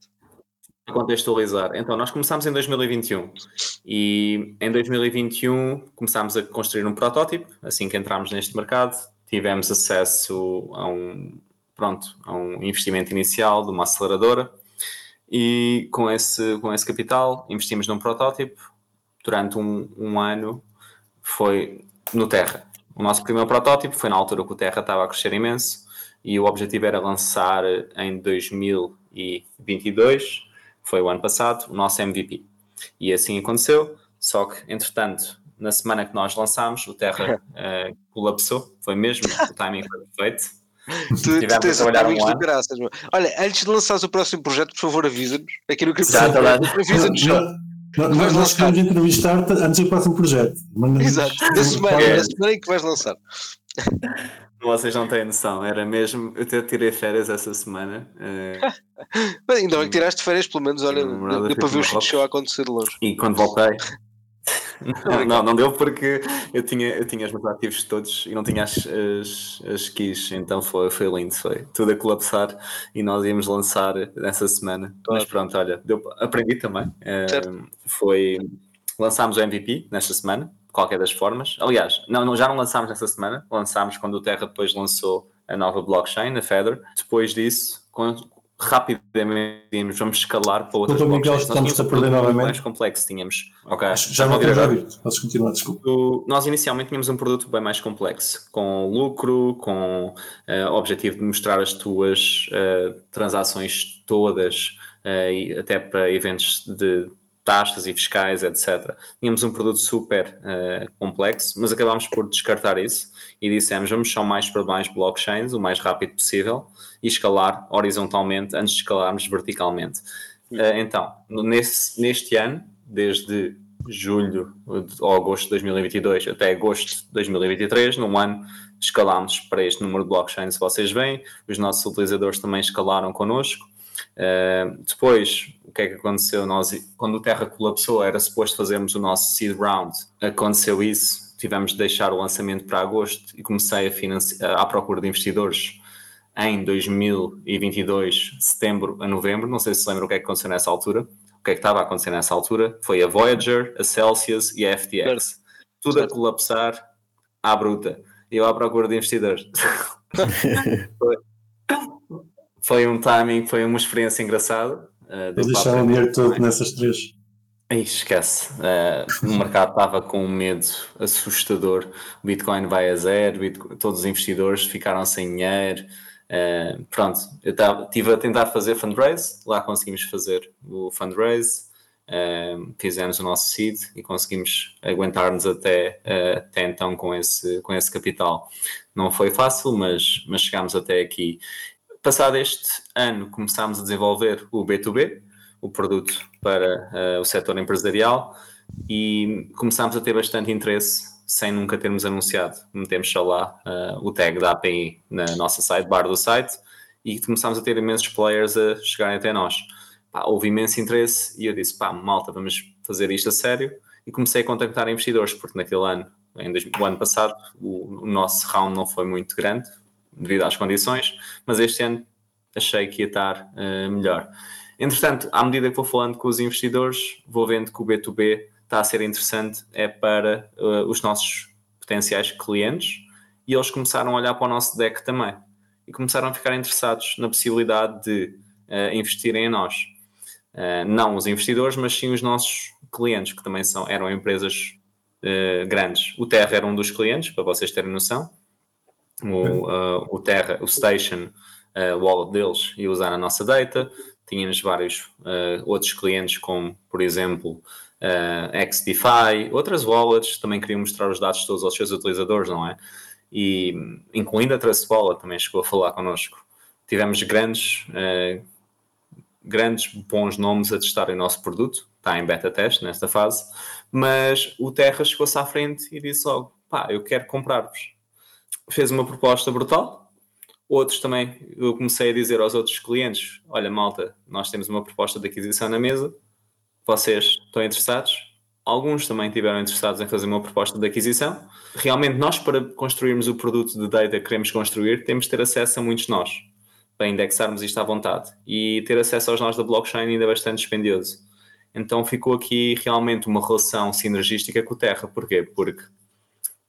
contextualizar. Então, nós começámos em 2021 e em 2021 começámos a construir um protótipo. Assim que entramos neste mercado, tivemos acesso a um, pronto, a um investimento inicial de uma aceleradora e com esse, com esse capital investimos num protótipo. Durante um, um ano foi no Terra. O nosso primeiro protótipo foi na altura que o Terra estava a crescer imenso e o objetivo era lançar em 2022 foi o ano passado, o nosso MVP. E assim aconteceu, só que, entretanto, na semana que nós lançámos, o Terra [LAUGHS] eh, colapsou, foi mesmo, o timing foi perfeito. Tu, tu a tens trabalhar amigos um de ano. graças. meu. Olha, antes de lançares o próximo projeto, por favor, avisa-nos. Aqui no que Já, bem. Avisa-nos só. Não, não, Vais nós lançar. queremos entrevistar-te antes do próximo projeto. Exato. Na semana, É. na semana em que vais lançar. Vocês não têm noção, era mesmo. Eu até tirei férias essa semana eh, [LAUGHS] Mas ainda bem que tiraste férias, pelo menos, olha, deu, para ver o shit show a acontecer de longe. e quando voltei. Não, não, não deu porque eu tinha, eu tinha os meus ativos todos e não tinha as, as, as keys, então foi, foi lindo, foi tudo a colapsar e nós íamos lançar nessa semana. Claro. Mas pronto, olha, deu, aprendi também. Eh, foi lançámos o MVP nesta semana, de qualquer das formas. Aliás, não, não- já não lançámos nessa semana, lançámos quando o Terra depois lançou a nova blockchain, a Feather. Depois disso, rapidamente íamos, vamos escalar para outras Doutor Miguel, estamos a perder novamente. mais complexo, tínhamos. Ok, Acho que Já não ouvir agora? ouvido. Podes continuar, desculpa. Nós inicialmente tínhamos um produto bem mais complexo, com lucro, com o objetivo de mostrar as tuas eh, transações todas, eh, e até para eventos de taxas e fiscais, etc. Tínhamos um produto super eh, complexo, mas acabámos por descartar isso e dissemos vamos só mais para mais blockchains, o mais rápido possível, e escalar horizontalmente antes de escalarmos verticalmente. Eh, então, nesse, neste ano, desde julho ou agosto de 2022 até agosto de 2023, num ano, escalámos para este número de blockchains vocês veem, os nossos utilizadores também escalaram connosco Uh, depois, o que é que aconteceu? Nós, quando o Terra colapsou, era suposto fazermos o nosso seed round. Aconteceu isso, tivemos de deixar o lançamento para agosto e comecei a financiar, à procura de investidores em 2022, setembro a novembro. Não sei se se lembra o que é que aconteceu nessa altura. O que é que estava a acontecer nessa altura? Foi a Voyager, a Celsius e a FTX. Tudo a colapsar à bruta. E eu à procura de investidores. [LAUGHS] foi, foi um timing, foi uma experiência engraçada. Uh, deixaram o dinheiro todo nessas três. Esquece. Uh, o mercado estava com um medo assustador. O Bitcoin vai a zero, Bitcoin, todos os investidores ficaram sem dinheiro. Uh, pronto, eu estive a tentar fazer fundraise, lá conseguimos fazer o fundraise, uh, fizemos o nosso seed e conseguimos aguentar-nos até, uh, até então com esse, com esse capital. Não foi fácil, mas, mas chegámos até aqui. Passado este ano, começámos a desenvolver o B2B, o produto para o setor empresarial, e começámos a ter bastante interesse sem nunca termos anunciado. Metemos só lá uh, o tag da API na nossa sidebar do site e começámos a ter imensos players a chegarem até nós. Pá, houve imenso interesse e eu disse, pá, malta, vamos fazer isto a sério. E comecei a contactar investidores, porque naquele ano, em o ano passado, o, o nosso round não foi muito grande, devido às condições, mas este ano achei que ia estar uh, melhor. Entretanto, à medida que vou falando com os investidores, vou vendo que o B2B está a ser interessante é para uh, os nossos potenciais clientes e eles começaram a olhar para o nosso deck também e começaram a ficar interessados na possibilidade de uh, investirem em nós. Uh, não os investidores, mas sim os nossos clientes, que também são, eram empresas grandes. O Terra era um dos clientes, para vocês terem noção. O, o Terra, o Station, o wallet deles, ia usar a nossa data. Tínhamos vários outros clientes, como, por exemplo, uh, XDeFi, outras wallets também queriam mostrar os dados todos aos seus utilizadores, não é? E incluindo a Trust Wallet também chegou a falar connosco. Tivemos grandes, uh, grandes bons nomes a testar o nosso produto, está em beta teste nesta fase, mas o Terra chegou-se à frente e disse logo, pá, eu quero comprar-vos. Fez uma proposta brutal, Outros também, eu comecei a dizer aos outros clientes: olha, malta, nós temos uma proposta de aquisição na mesa, vocês estão interessados? Alguns também estiveram interessados em fazer uma proposta de aquisição. Realmente, nós, para construirmos o produto de data que queremos construir, temos de ter acesso a muitos nós, para indexarmos isto à vontade. E ter acesso aos nós da blockchain ainda é bastante dispendioso. Então ficou aqui realmente uma relação sinergística com o Terra. Porquê? Porque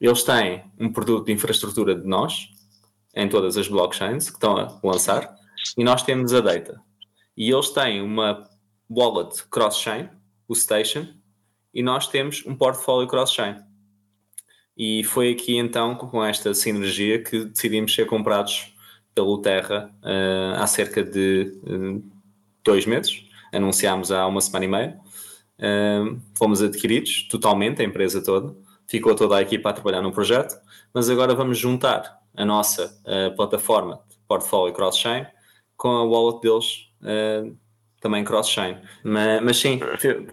eles têm um produto de infraestrutura de nós, em todas as blockchains que estão a lançar, e nós temos a data. E eles têm uma wallet cross-chain, o Station, e nós temos um portfólio cross-chain. E foi aqui então, com esta sinergia, que decidimos ser comprados pelo Terra uh, há cerca de uh, dois meses. Anunciámos há uma semana e meia. Uh, fomos adquiridos totalmente, a empresa toda. Ficou toda a equipa a trabalhar no projeto, mas agora vamos juntar a nossa plataforma de portfólio cross-chain com a wallet deles também cross-chain. Mas, mas, sim,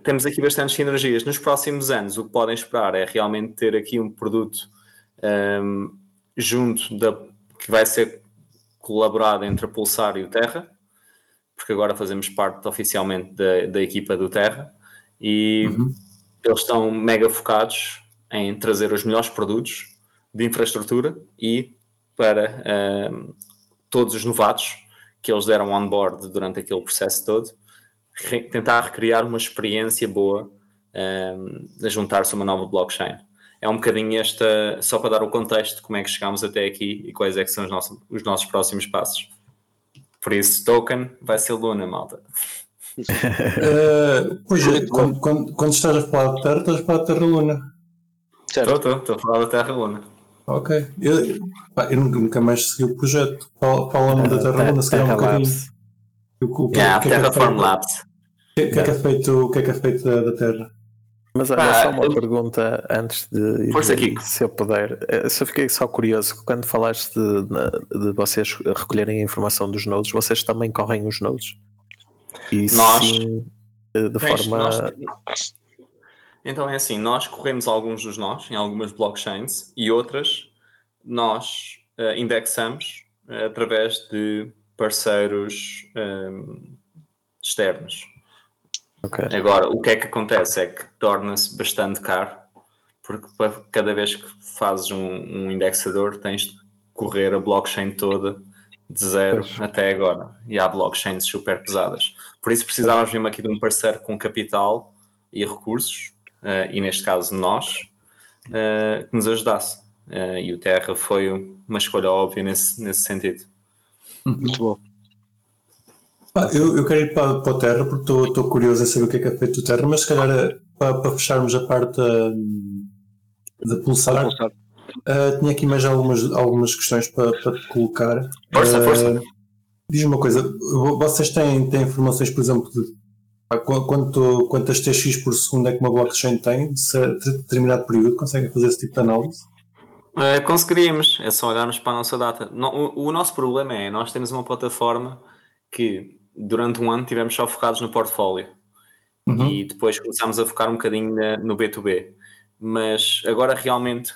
temos aqui bastantes sinergias. Nos próximos anos, o que podem esperar é realmente ter aqui um produto um, junto da que vai ser colaborado entre a Pulsar e o Terra, porque agora fazemos parte oficialmente da, da equipa do Terra e uhum. eles estão mega focados em trazer os melhores produtos de infraestrutura e para um, todos os novatos que eles deram on board durante aquele processo todo, re tentar recriar uma experiência boa um, a juntar-se a uma nova blockchain. É um bocadinho esta, só para dar o contexto de como é que chegámos até aqui e quais é que são os nossos, os nossos próximos passos. Por isso, token vai ser Luna, malta. uh, pois é, quando, quando, quando, estás a falar de Terra, estás a falar de Terra Luna. Estou, estou, estou a falar da Terra Luna. Ok. Eu, pá, eu nunca mais segui o projeto. Fala-me da Terra Luna, se calhar um bocadinho. O, que, yeah, que, é Terraform Labs. O que, é que, é feito, o que é que é feito da, da Terra? Mas olha, ah, só uma eu... pergunta antes de. Força aqui. Se eu puder. Eh, se eu fiquei só curioso, quando falaste de, de vocês recolherem a informação dos nodes, vocês também correm os nodes? E nós. Sim, de Bem, forma. Nós... Então é assim, nós corremos alguns dos nós em algumas blockchains e outras nós uh, indexamos uh, através de parceiros um, externos. Ok. Agora, o que é que acontece é que torna-se bastante caro, porque cada vez que fazes um, um indexador tens de correr a blockchain toda de zero Pois. até agora. E há blockchains super pesadas. Por isso precisávamos mesmo aqui de um parceiro com capital e recursos, eh, e neste caso nós, eh, que nos ajudasse. Eh, e o Terra foi uma escolha óbvia nesse, nesse sentido. Muito bom. Pá, eu, eu quero ir para, para o Terra porque estou- estou curioso em saber o que é que é feito do Terra, mas se calhar eh, para, para fecharmos a parte hum, da Pulsar, Pulsar. eh, tinha aqui mais algumas, algumas questões para, para te colocar. Força, Eh, força. Diz-me uma coisa, vo- vocês têm, têm informações, por exemplo, de quanto, quantas TX por segundo é que uma blockchain tem de determinado período? Conseguem fazer esse tipo de análise? Eh, conseguiríamos, é só olharmos para a nossa data. No- o, o nosso problema é, nós temos uma plataforma que durante um ano tivemos só focados no portfólio Uhum. e depois começámos a focar um bocadinho na- no B2B. Mas agora realmente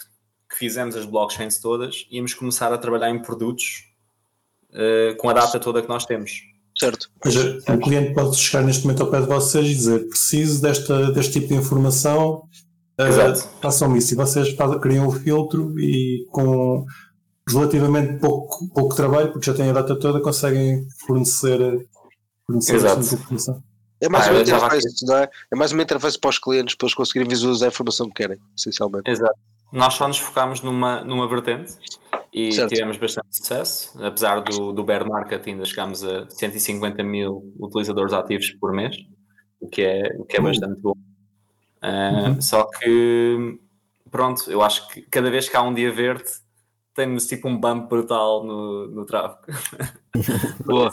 que fizemos as blockchains todas, íamos começar a trabalhar em produtos eh, com a data toda que nós temos. Certo. Ou seja, um cliente pode chegar neste momento ao pé de vocês e dizer preciso desta, deste tipo de informação, eh, Exato. façam isso. E vocês fazem- criam o filtro e com relativamente pouco, pouco trabalho, porque já têm a data toda, conseguem fornecer, fornecer Exato. esta informação. É mais Ah, uma interface, não é? É mais uma interface para os clientes, para eles conseguirem visualizar a informação que querem, essencialmente. Exato. Nós só nos focámos numa, numa vertente e Certo. tivemos bastante sucesso. Apesar do, do bear market, ainda chegámos a 150 mil utilizadores ativos por mês, o que é, o que é Uhum. bastante bom. Ah, Só que, pronto, eu acho que cada vez que há um dia verde, temos tipo um bump brutal no, no tráfego. [LAUGHS] Boa.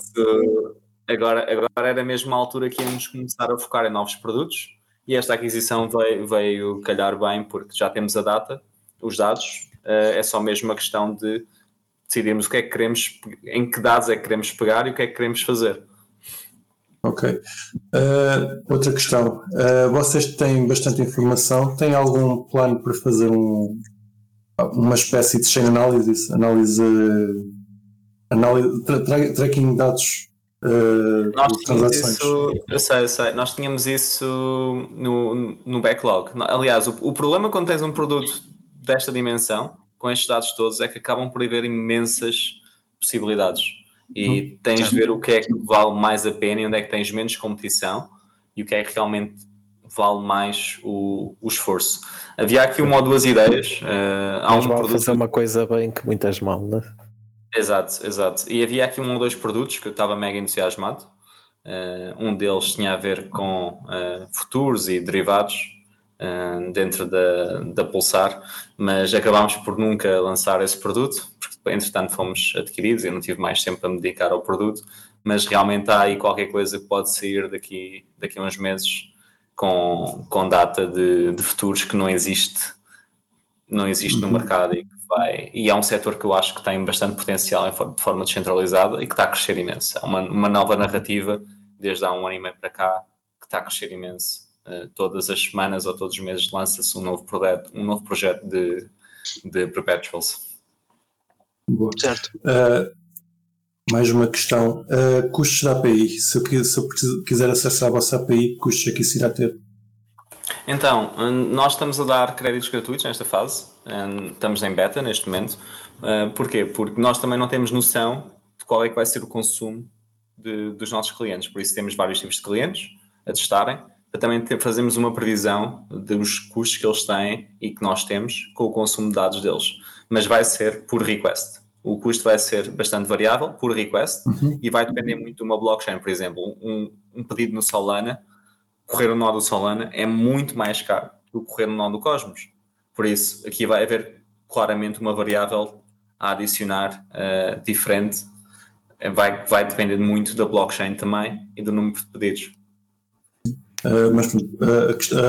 Agora, agora era mesmo a altura que íamos começar a focar em novos produtos e esta aquisição veio, veio calhar bem porque já temos a data, os dados, eh, é só mesmo uma questão de decidirmos o que é que queremos, em que dados é que queremos pegar e o que é que queremos fazer. Ok. Eh, outra questão. Eh, vocês têm bastante informação. Têm algum plano para fazer um, uma espécie de chain analysis? Análise. análise tra, tra, tracking de dados eh, Nós de tínhamos transações? isso, eu sei, eu sei, nós tínhamos isso no, no backlog. Aliás, o, o problema quando tens um produto desta dimensão, com estes dados todos, é que acabam por haver imensas possibilidades. E tens de ver o que é que vale mais a pena e onde é que tens menos competição e o que é que realmente vale mais o, o esforço. Havia aqui uma ou duas ideias. eh, há um produto fazer uma coisa bem que muitas mal, né? Exato, exato. E havia aqui um ou dois produtos que eu estava mega entusiasmado. Eh, um deles tinha a ver com eh, futuros e derivados dentro da, da Pulsar, mas acabámos por nunca lançar esse produto, porque entretanto fomos adquiridos e não tive mais tempo a me dedicar ao produto, mas realmente há aí qualquer coisa que pode sair daqui, daqui a uns meses com, com data de, de futuros que não existe, não existe no mercado e que vai. E é um setor que eu acho que tem bastante potencial de forma descentralizada e que está a crescer imenso. É uma, uma nova narrativa desde há um ano e meio para cá que está a crescer imenso. Eh, todas as semanas ou todos os meses lança-se um novo projeto, um novo projeto de, de perpetuals. Boa. Certo. Uh, mais uma questão. Uh, custos da API. Se eu, se eu quiser acessar a vossa API, custos é que isso irá ter? Então, nós estamos a dar créditos gratuitos nesta fase, estamos em beta neste momento. Uh, Porquê? Porque nós também não temos noção de qual é que vai ser o consumo de- dos nossos clientes, por isso temos vários tipos de clientes a testarem, para também ter- fazermos uma previsão dos custos que eles têm e que nós temos com o consumo de dados deles. Mas vai ser por request. O custo vai ser bastante variável por request e vai depender muito de uma blockchain. Por exemplo, um, um pedido no Solana correr o nó do Solana é muito mais caro do que correr o nó do Cosmos. Por isso, aqui vai haver claramente uma variável a adicionar eh, diferente. Vai, vai depender muito da blockchain também e do número de pedidos. Uh, mas uh,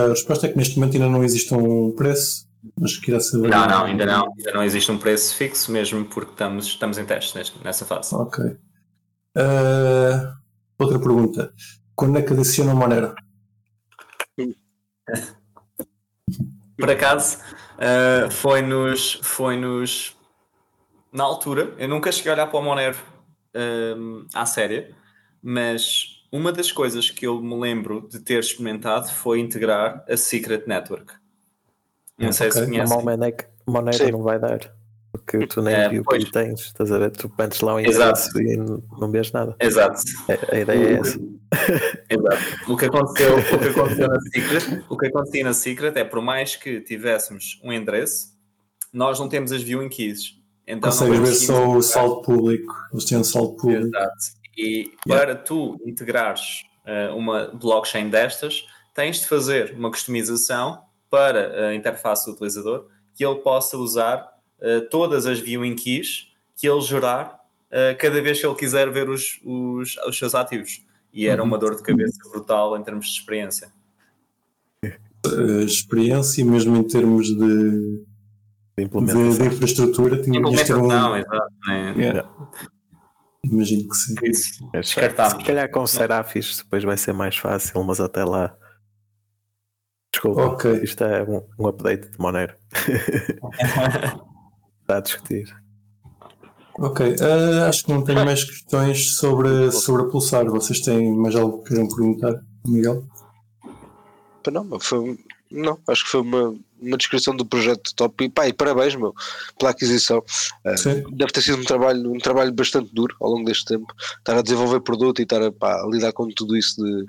a, resposta é que neste momento ainda não existe um preço, mas que irá ser. Não, não, ainda não. Ainda não existe um preço fixo, mesmo porque estamos, estamos em testes neste- nessa fase. Ok. Uh, outra pergunta. Quando é que adiciona a Monero? [LAUGHS] Por acaso, uh, foi-nos, foi-nos, na altura, eu nunca cheguei a olhar para o Monero à séria, mas uma das coisas que eu me lembro de ter experimentado foi integrar a Secret Network. Não sei Ok. se conhece. Uma Monero, Monero Sim. não vai dar. Porque tu nem É, viu pois. que tens, estás a ver? Tu metes lá um Exato. endereço e não, vês nada. Exato. A, a ideia é essa. Exato. O que aconteceu, o que aconteceu na Secret, o que acontecia na Secret é por mais que tivéssemos um endereço, nós não temos as viewing keys. Então não Consegues ver só o saldo público. Eles têm um saldo público. Exato. E para tu integrares eh, uma blockchain destas, tens de fazer uma customização para a interface do utilizador que ele possa usar eh, todas as viewing keys que ele gerar eh, cada vez que ele quiser ver os, os, os seus ativos. E era Uhum. uma dor de cabeça brutal em termos de experiência. A experiência, mesmo em termos de, De de, infraestrutura, tinha de ter um. Implementação, exato. né? Yeah. Imagino que sim. Isso, É, descartámos. Se calhar com Seraphis depois vai ser mais fácil, mas até lá. Desculpa, Ok. isto é um, um update de Monero. [LAUGHS] Está a discutir. Ok, ah, acho que não tenho mais questões sobre, sobre a Pulsar. Vocês têm mais algo que queiram perguntar, Miguel? Não, mas foi, não, acho que foi uma, uma descrição do projeto top e, pá, e parabéns meu, pela aquisição. Sim. deve ter sido um trabalho, um trabalho bastante duro ao longo deste tempo. Estar a desenvolver produto e estar a, pá, a lidar com tudo isso de,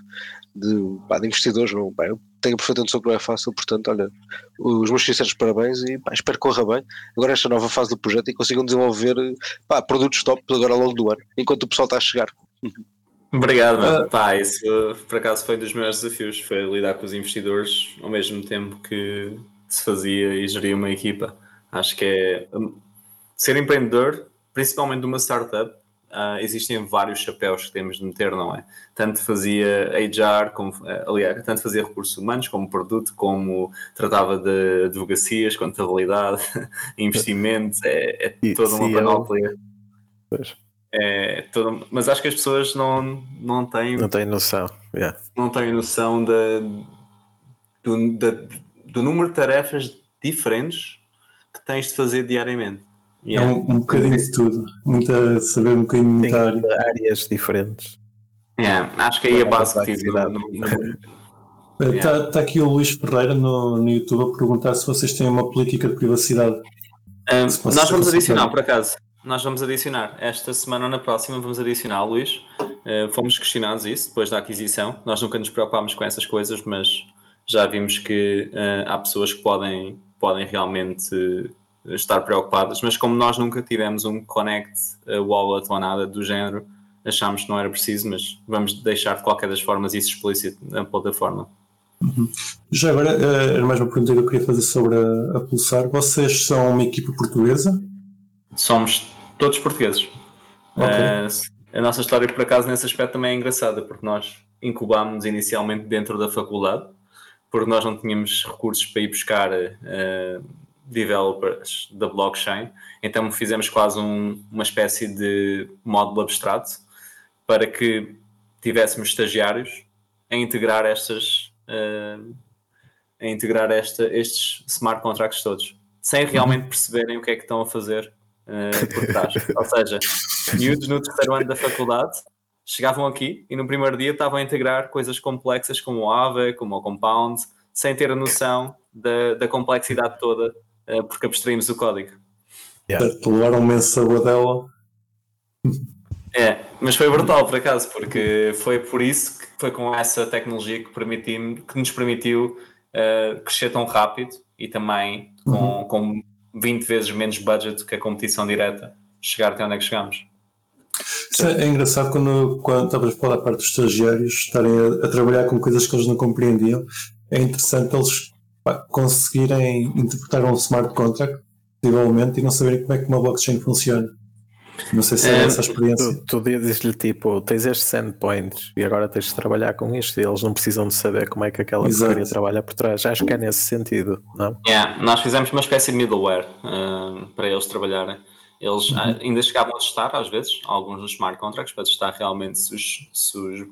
de, pá, de investidores. Meu, pá, eu tenho a perfeita noção que não é fácil, portanto, olha, os meus sinceros parabéns e pá, espero que corra bem. Agora esta nova fase do projeto e consigam desenvolver pá, produtos top agora ao longo do ano, enquanto o pessoal está a chegar. Obrigado. Ah. Pá, isso por acaso foi dos meus desafios, foi lidar com os investidores ao mesmo tempo que se fazia e geria uma equipa. Acho que é ser empreendedor, principalmente de uma startup, ah, existem vários chapéus que temos de meter, não é? Tanto fazia HR, como, ah, aliás, tanto fazia recursos humanos, como produto, como tratava de advocacias, contabilidade, [LAUGHS] investimentos, é, é toda uma panóplia. Pois, É toda- mas acho que as pessoas não, não têm não tenho noção. Yeah. não têm noção da, do, da- do número de tarefas diferentes que tens de fazer diariamente. É Yeah. um, um bocadinho de tudo. Muita, saber um bocadinho de muita área. Áreas diferentes. Yeah, Acho que aí a Toda a base que tive. complexidade. no- no- [LAUGHS] Está tá aqui o Luís Ferreira no, no YouTube a perguntar se vocês têm uma política de privacidade. Um, nós vamos adicionar, por acaso. Nós vamos adicionar. Esta semana ou na próxima vamos adicionar, Luís. Uh, fomos questionados isso depois da aquisição. Nós nunca nos preocupámos com essas coisas, mas já vimos que uh, há pessoas que podem, podem realmente uh, estar preocupadas. Mas como nós nunca tivemos um connect wallet ou nada do género, achámos que não era preciso, mas vamos deixar de qualquer das formas isso explícito na plataforma. Já agora, era mais uma pergunta que eu queria fazer sobre a, a Pulsar. Vocês são uma equipa portuguesa? Somos todos portugueses. Ok. Eh, a nossa história, por acaso, nesse aspecto também é engraçada, porque nós incubámos inicialmente dentro da faculdade, porque nós não tínhamos recursos para ir buscar eh, developers da blockchain, então fizemos quase um- uma espécie de módulo abstrato para que tivéssemos estagiários a integrar estas eh, a integrar esta, estes smart contracts todos, sem realmente perceberem o que é que estão a fazer eh, por trás. Ou seja, miúdos no terceiro ano da faculdade chegavam aqui e no primeiro dia estavam a integrar coisas complexas como o AVE, como o Compound, sem ter a noção da, da complexidade toda, eh, porque abstraímos o código. Yeah. Portanto, levaram um imenso sabor dela. É, mas foi brutal por acaso, porque foi por isso que foi com essa tecnologia que, que nos permitiu eh, crescer tão rápido e também com, com 20 vezes menos budget que a competição direta chegar até onde é que chegamos. É, é engraçado quando, quando estavas a falar da parte dos estagiários estarem a, a trabalhar com coisas que eles não compreendiam. É interessante eles pá, conseguirem interpretar um smart contract, possivelmente, e não saberem como é que uma blockchain funciona. Não sei se é, É, essa a experiência. Tu, tu dizes-lhe tipo, tens estes endpoints e agora tens de trabalhar com isto e eles não precisam de saber como é que aquela porcaria trabalha por trás. Acho que é nesse sentido, não? Yeah, nós fizemos uma espécie de middleware eh, para eles trabalharem. Eles ah, ainda chegavam a testar, às vezes, alguns dos smart contracts, para testar realmente se os, se os,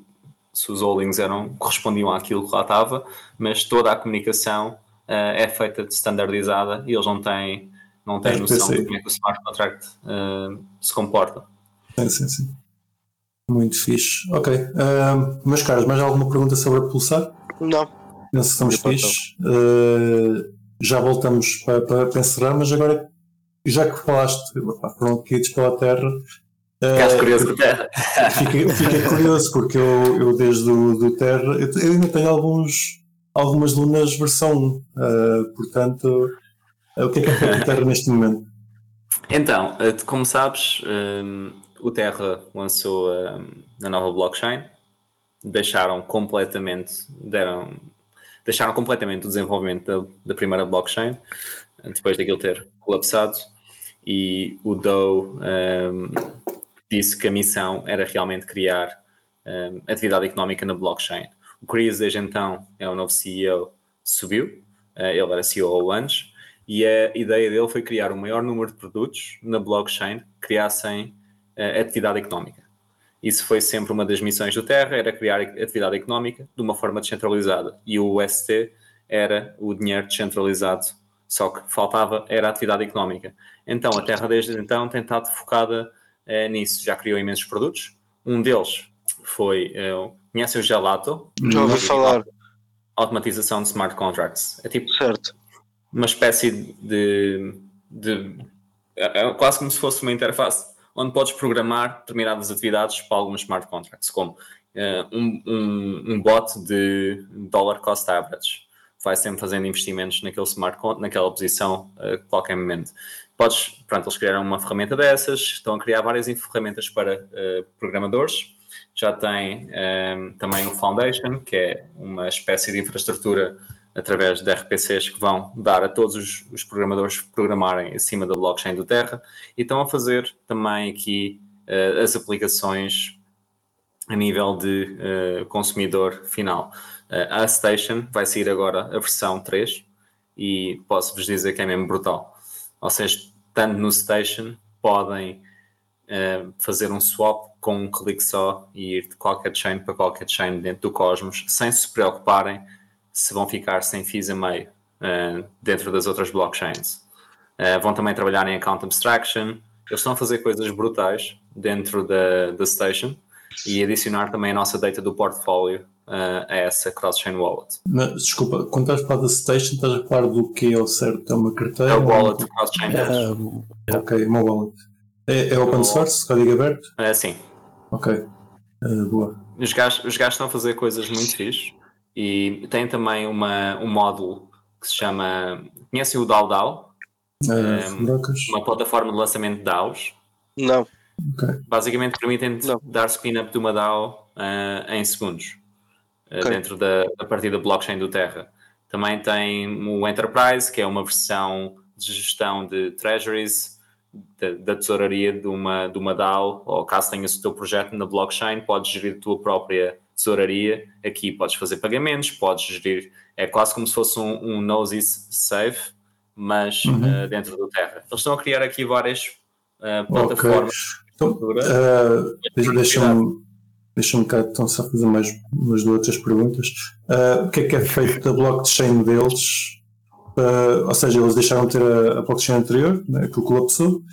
se os holdings eram, correspondiam àquilo que lá estava, mas toda a comunicação eh, é feita de standardizada e eles não têm, não têm É, noção de como é que o smart contract eh, se comporta. Sim, sim, sim. Muito fixe. Ok. Uh, meus caros, mais alguma pergunta sobre a Pulsar? Não. Penso que estamos fixe. Uh, já voltamos para, para, para, encerrar, mas agora, já que falaste, foram aqui pela Terra. Ficaste uh, curioso com Terra. Fiquei, fiquei, curioso, porque eu, eu desde o do Terra, eu, eu ainda tenho alguns, algumas lunas versão 1, uh, portanto, o que é que é feito Terra neste momento? Então, como sabes, um, o Terra lançou um, a nova blockchain, deixaram completamente, deram, deixaram completamente o desenvolvimento da, da primeira blockchain, depois daquilo ter colapsado, e o Doe um, disse que a missão era realmente criar um, atividade económica na blockchain. O Chris, desde então, é o novo CEO, subiu, uh, ele era CEO antes, e a ideia dele foi criar o maior número de produtos na blockchain que criassem uh, atividade económica. Isso foi sempre uma das missões do Terra, era criar atividade económica de uma forma descentralizada. E o UST era o dinheiro descentralizado, só que faltava era a atividade económica. Então a Terra desde então tem estado focada uh, nisso. Já criou imensos produtos. Um deles foi, uh, conhece o Gelato? Já ouvi falar. Automatização de smart contracts. É tipo certo uma espécie de, de é, quase como se fosse uma interface onde podes programar determinadas atividades para alguns smart contracts, como uh, um, um, um, bot de dollar cost average. Vai sempre fazendo investimentos naquele smart naquela posição uh, qualquer momento. Podes, pronto, eles criaram uma ferramenta dessas, estão a criar várias ferramentas para uh, programadores. Já tem um, também o Foundation, que é uma espécie de infraestrutura através de RPCs que vão dar a todos os, os, programadores programarem acima da blockchain do Terra e estão a fazer também aqui uh, as aplicações a nível de uh, consumidor final. Uh, a Station vai sair agora a versão 3 e posso-vos dizer que é mesmo brutal. Ou seja, estando no Station, podem fazer um swap com um clique só e ir de qualquer chain para qualquer chain dentro do Cosmos, sem se preocuparem se vão ficar sem fees a meio uh, dentro das outras blockchains. Uh, vão também trabalhar em account abstraction. Eles estão a fazer coisas brutais dentro da, da station e adicionar também a nossa data do portfólio uh, a essa cross-chain wallet. Mas, desculpa, quando estás a falar da station, estás a falar do que é o certo? É uma carteira? É o wallet cross-chain. É, ok, uma wallet. É, é open source, código aberto? É, sim. Ok, boa. Os gajos, os gajos estão a fazer coisas muito fixes. E tem também uma, um módulo que se chama. Conhecem o DAO DAO? É, um, uma plataforma de lançamento de DAOs. Não. Okay. Basicamente permitem dar spin-up de uma DAO uh, em segundos uh, okay. dentro da, da partida blockchain do Terra. Também tem o Enterprise, que é uma versão de gestão de treasuries da, da tesouraria de uma, de uma DAO, ou caso tenhas o teu projeto na blockchain, podes gerir a tua própria tesouraria, aqui podes fazer pagamentos, podes gerir, é quase como se fosse um, um nose safe, mas uhum. uh, dentro do Terra. Eles estão a criar aqui várias uh, plataformas. Okay. Então, uh, Deixa-me deixa cá então só fazer mais umas duas outras perguntas. Uh, o que é que é feito da blockchain deles? Ou seja, eles deixaram de ter a, a blockchain anterior, né, que colapsou,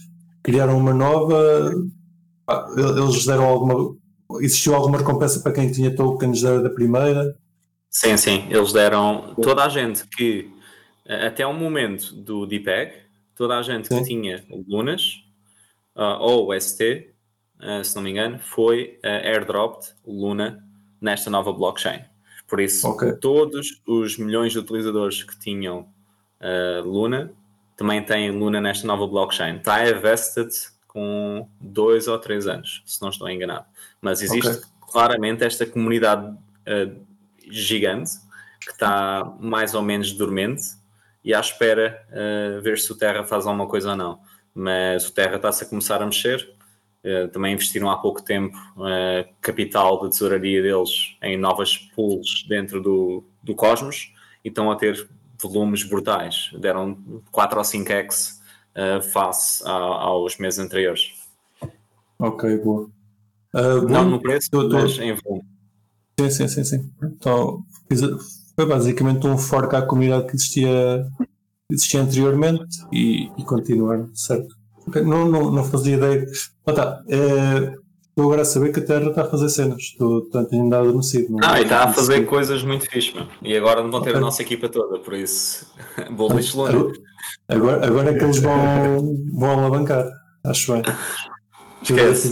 criaram uma nova. Ah, eles deram alguma existiu alguma recompensa para quem tinha tokens da, da primeira? Sim, sim, eles deram toda a gente que até o momento do DPEG, toda a gente sim. que tinha Lunas uh, ou ST, uh, se não me engano, foi uh, airdropped Luna nesta nova blockchain. Por isso, okay. todos os milhões de utilizadores que tinham uh, Luna também têm Luna nesta nova blockchain. Está invested com dois ou três anos, se não estou enganado. Mas existe okay. claramente esta comunidade uh, gigante que está mais ou menos dormente e à espera uh, ver se o Terra faz alguma coisa ou não. Mas o Terra está-se a começar a mexer. Uh, também investiram há pouco tempo uh, capital de tesouraria deles em novas pools dentro do, do Cosmos e estão a ter volumes brutais. Deram 4 ou 5x uh, face a, aos meses anteriores. Ok, boa. Uh, não no preço, tô, tô... mas em volume. Sim, sim, sim, sim. Então, foi basicamente um fork à comunidade que existia, existia anteriormente e, e continuar, certo? Não, não, não fazia ideia. Ah, tá. Uh, estou agora a saber que a Terra está a fazer cenas. Estou, portanto, dado adormecido. Ah, e está a fazer coisas muito fixe, mano. E agora não vão ter okay. a nossa equipa toda, por isso. [LAUGHS] Bullish Luna. Agora, agora é que eles vão, vão alavancar. Acho bem. [LAUGHS] Esquece.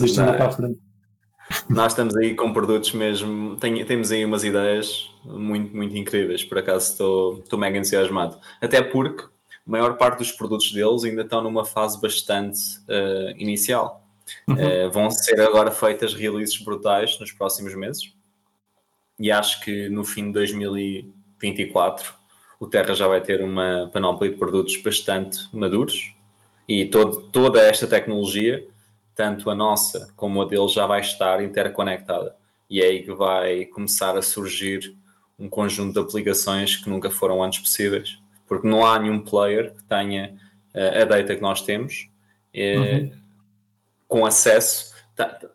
Nós estamos aí com produtos mesmo. Tem, temos aí umas ideias muito, muito incríveis. Por acaso estou, estou mega entusiasmado. Até porque a maior parte dos produtos deles ainda estão numa fase bastante uh, inicial. Uhum. Uh, vão ser agora feitas releases brutais nos próximos meses. E acho que no fim de 2024 o Terra já vai ter uma panóplia de produtos bastante maduros e todo, toda esta tecnologia, tanto a nossa como a deles, já vai estar interconectada. E é aí que vai começar a surgir um conjunto de aplicações que nunca foram antes possíveis, porque não há nenhum player que tenha uh, a data que nós temos uh, uhum. com acesso.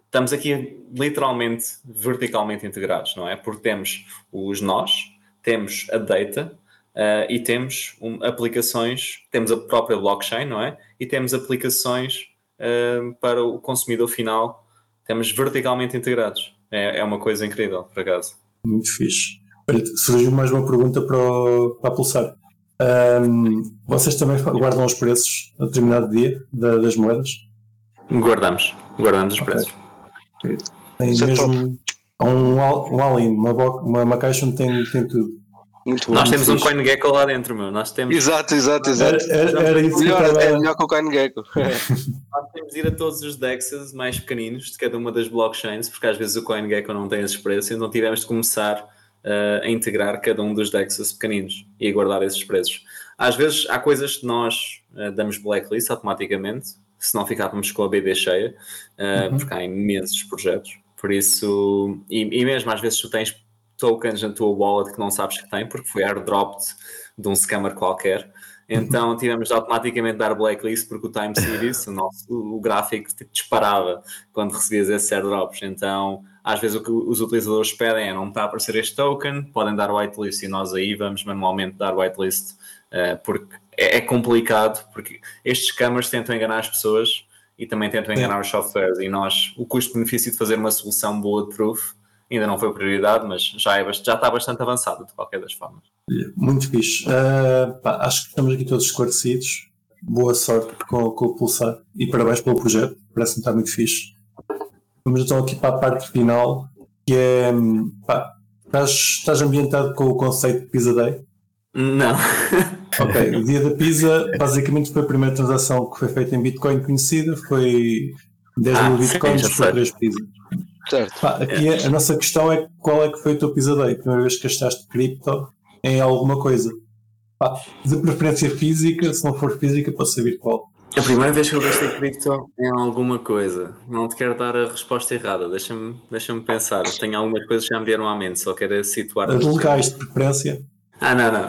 Estamos aqui literalmente verticalmente integrados, não é? Porque temos os nós, temos a data uh, e temos um, aplicações, temos a própria blockchain, não é? E temos aplicações para o consumidor final, temos verticalmente integrados. É, é uma coisa incrível, por acaso. Muito fixe. Surgiu mais uma pergunta para, o, para a Pulsar. Um, vocês também guardam os preços a determinado dia da, das moedas? Guardamos, guardamos os okay. preços. Tem mesmo é um, um all-in, uma, uma, uma caixa onde tem, tem tudo. Muito Nós temos fixe. um CoinGecko lá dentro, meu. Nós temos... Exato, exato, exato. Era, era, era isso melhor, que é melhor que o CoinGecko. [LAUGHS] Nós temos de ir a todos os DEXs mais pequeninos de cada uma das blockchains, porque às vezes o CoinGecko não tem esses preços, então tivemos de começar uh, a integrar cada um dos DEXs pequeninos e a guardar esses preços. Às vezes há coisas que nós uh, damos blacklist automaticamente, se não ficávamos com a BD cheia, uh, uhum. porque há imensos projetos. Por isso, e, e, mesmo às vezes tu tens tokens na tua wallet que não sabes que tem, porque foi airdropped de um scammer qualquer. Então uhum. tivemos de automaticamente dar blacklist porque o time series, o, nosso, o gráfico tipo, disparava quando recebias esses airdrops. Então às vezes o que os utilizadores pedem é não está a aparecer este token, podem dar whitelist e nós aí vamos manualmente dar whitelist uh, porque é, é, complicado, porque estes scammers tentam enganar as pessoas e também tentam enganar os softwares e nós, o custo-benefício de fazer uma solução bulletproof ainda não foi prioridade, mas já, é, já está bastante avançado de qualquer das formas. Muito fixe. Uh, pá, acho que estamos aqui todos esclarecidos. Boa sorte com, com o Pulsar e parabéns pelo projeto. Parece-me estar muito fixe. Vamos então aqui para a parte final, que é. Pá, estás, estás ambientado com o conceito de Pizza Day? Não. [LAUGHS] ok, o dia da pizza basicamente foi a primeira transação que foi feita em Bitcoin conhecida, foi 10 ah, mil Bitcoins por 3 pizzas. Certo. Pá, aqui é, a nossa questão é qual é que foi o teu? A primeira vez que gastaste cripto em alguma coisa. Pá, de preferência física, se não for física, pode ser virtual. A primeira vez que eu gastei cripto em alguma coisa, não te quero dar a resposta errada, deixa-me deixa pensar. Tenho algumas coisas que já me vieram à mente, só quero situar. As locais de preferência? Ah, não, não.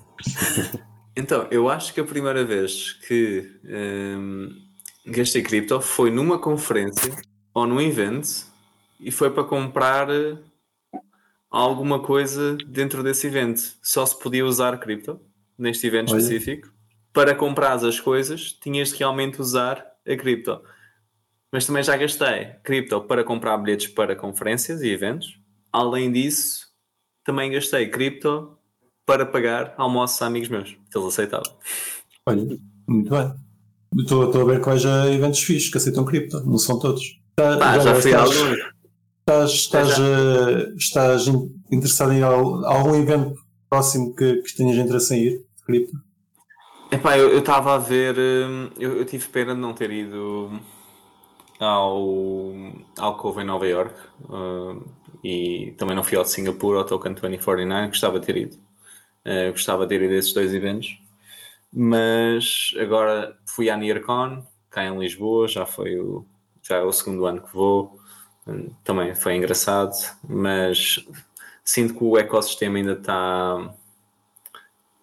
[LAUGHS] então, eu acho que a primeira vez que hum, gastei cripto foi numa conferência ou num evento e foi para comprar alguma coisa dentro desse evento. Só se podia usar cripto neste evento Olha. específico para comprar as coisas, tinhas de realmente usar a cripto. Mas também já gastei cripto para comprar bilhetes para conferências e eventos. Além disso, também gastei cripto para pagar almoços a amigos meus, que eles aceitavam. Olha, muito bem. Estou, estou a ver quais eventos fixos que aceitam cripto, não são todos. Tá, já, já fui estás, estás, estás, já. Uh, estás interessado em algum evento próximo que, que tenhas interesse em ir, cripto? Epá, eu estava a ver, hum, eu, eu, tive pena de não ter ido ao, ao Cove em Nova York uh, e também não fui ao de Singapura, ao Token 2049, gostava de ter ido. Uh, gostava de ter ido a esses dois eventos, mas agora fui à NearCon, cá em Lisboa, já foi o, já é o segundo ano que vou, hum, também foi engraçado, mas sinto que o ecossistema ainda está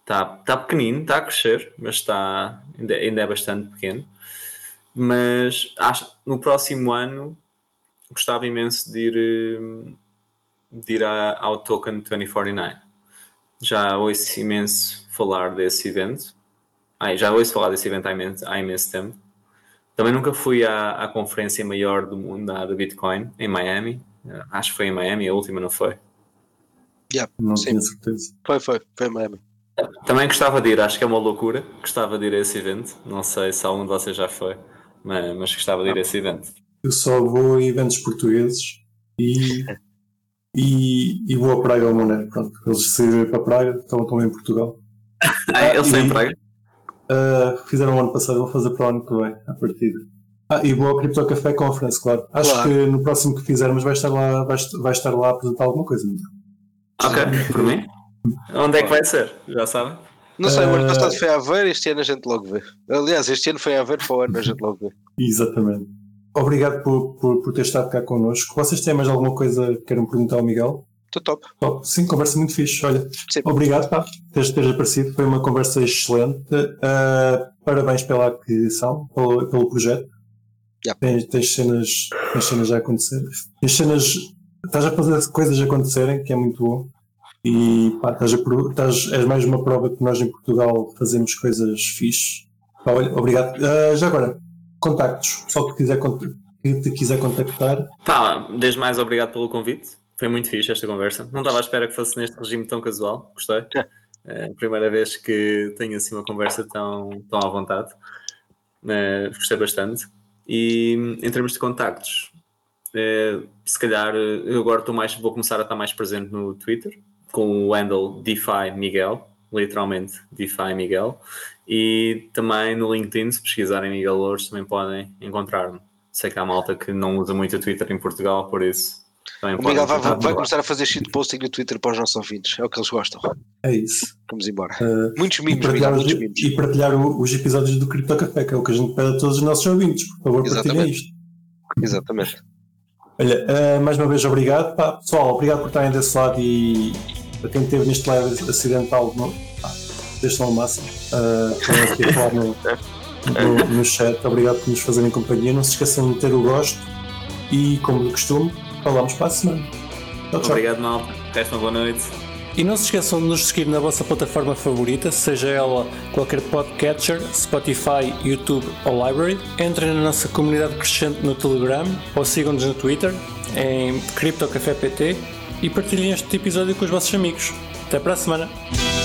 Está tá pequenino, está a crescer, mas está, ainda, ainda é bastante pequeno. Mas acho, no próximo ano gostava imenso de ir, de ir ao Token 2049. Já ouço imenso falar desse evento. Ai, já ouço falar desse evento há imenso, há imenso tempo. Também nunca fui à, à conferência maior do mundo da, da Bitcoin, em Miami. Uh, acho que foi em Miami, a última não foi. Yeah, Não sim. tenho certeza. Foi, foi, foi em Miami. Também gostava de ir, acho que é uma loucura. Gostava de ir a esse evento. Não sei se algum de vocês já foi, mas, mas gostava de ir a esse evento. Eu só vou a eventos portugueses e, [LAUGHS] e, e vou a Praga ao Monero. Pronto, eles saíram para Praga, estão, estão em Portugal. Ah, eles têm e- praga? Ah, fizeram o ano passado, vou fazer para o ano que vem, à partida. Ah, e vou ao Crypto Café Conference, claro. Acho Claro. que no próximo que fizermos vai estar lá, vai, vai estar lá a apresentar alguma coisa. Ok, por mim. Onde é que vai ser? Já sabem? Não sei, o ano Eh, passado foi a Aveiro, este ano a gente logo vê. Aliás, este ano foi a Aveiro, para o ano a gente logo vê. Exatamente. Obrigado por, por, por ter estado cá connosco. Vocês têm mais alguma coisa que queiram perguntar ao Miguel? Estou top. Oh, sim, conversa muito fixe. Olha, Sim. obrigado pá, por teres, teres aparecido. Foi uma conversa excelente. Ah, parabéns pela aquisição, pelo, pelo projeto. Yep. Tens, tens cenas, tens cenas a acontecer. Tens cenas. Estás a fazer coisas acontecerem, que é muito bom. E pá, estás a, estás, és mais uma prova que nós em Portugal fazemos coisas fixe. Pá, olha, obrigado. Ah, já agora, contactos. Pessoal que, quiser, que te quiser contactar. Pá, desde mais obrigado pelo convite. Foi muito fixe esta conversa. Não estava à espera que fosse neste regime tão casual. Gostei. [LAUGHS] É a primeira vez que tenho assim uma conversa tão, tão à vontade. É, gostei bastante. E em termos de contactos, é, se calhar eu agora estou mais, vou começar a estar mais presente no Twitter com o handle DeFi Miguel, literalmente DeFi Miguel, e também no LinkedIn, se pesquisarem Miguel Louros, também podem encontrar-me. Sei que há malta que não usa muito o Twitter em Portugal, por isso também O Miguel vai, vai, começar a fazer shitposting no Twitter para os nossos ouvintes. É o que eles gostam. É isso. Vamos embora. Ah, Muitos e mimos, Miguel, os, muitos mimos. e partilhar o- os episódios do Cripto Café, que é o que a gente pede a todos os nossos ouvintes. Por favor, partilhem isto. Exatamente. Olha, ah, mais uma vez, obrigado. Pá, pessoal, obrigado por estarem desse lado e a quem esteve neste live acidental, no, pá, deixam ao máximo. Estão aqui a [LAUGHS] falar no, no, no chat. Obrigado por nos fazerem companhia. Não se esqueçam de ter o gosto e, como de costume, falamos para a semana. Tchau, tchau. Obrigado, malta. Resta uma boa noite. E não se esqueçam de nos seguir na vossa plataforma favorita, seja ela qualquer podcatcher, Spotify, YouTube ou Library. Entrem na nossa comunidade crescente no Telegram ou sigam-nos no Twitter em CryptoCafé PT e partilhem este episódio com os vossos amigos. Até para a semana!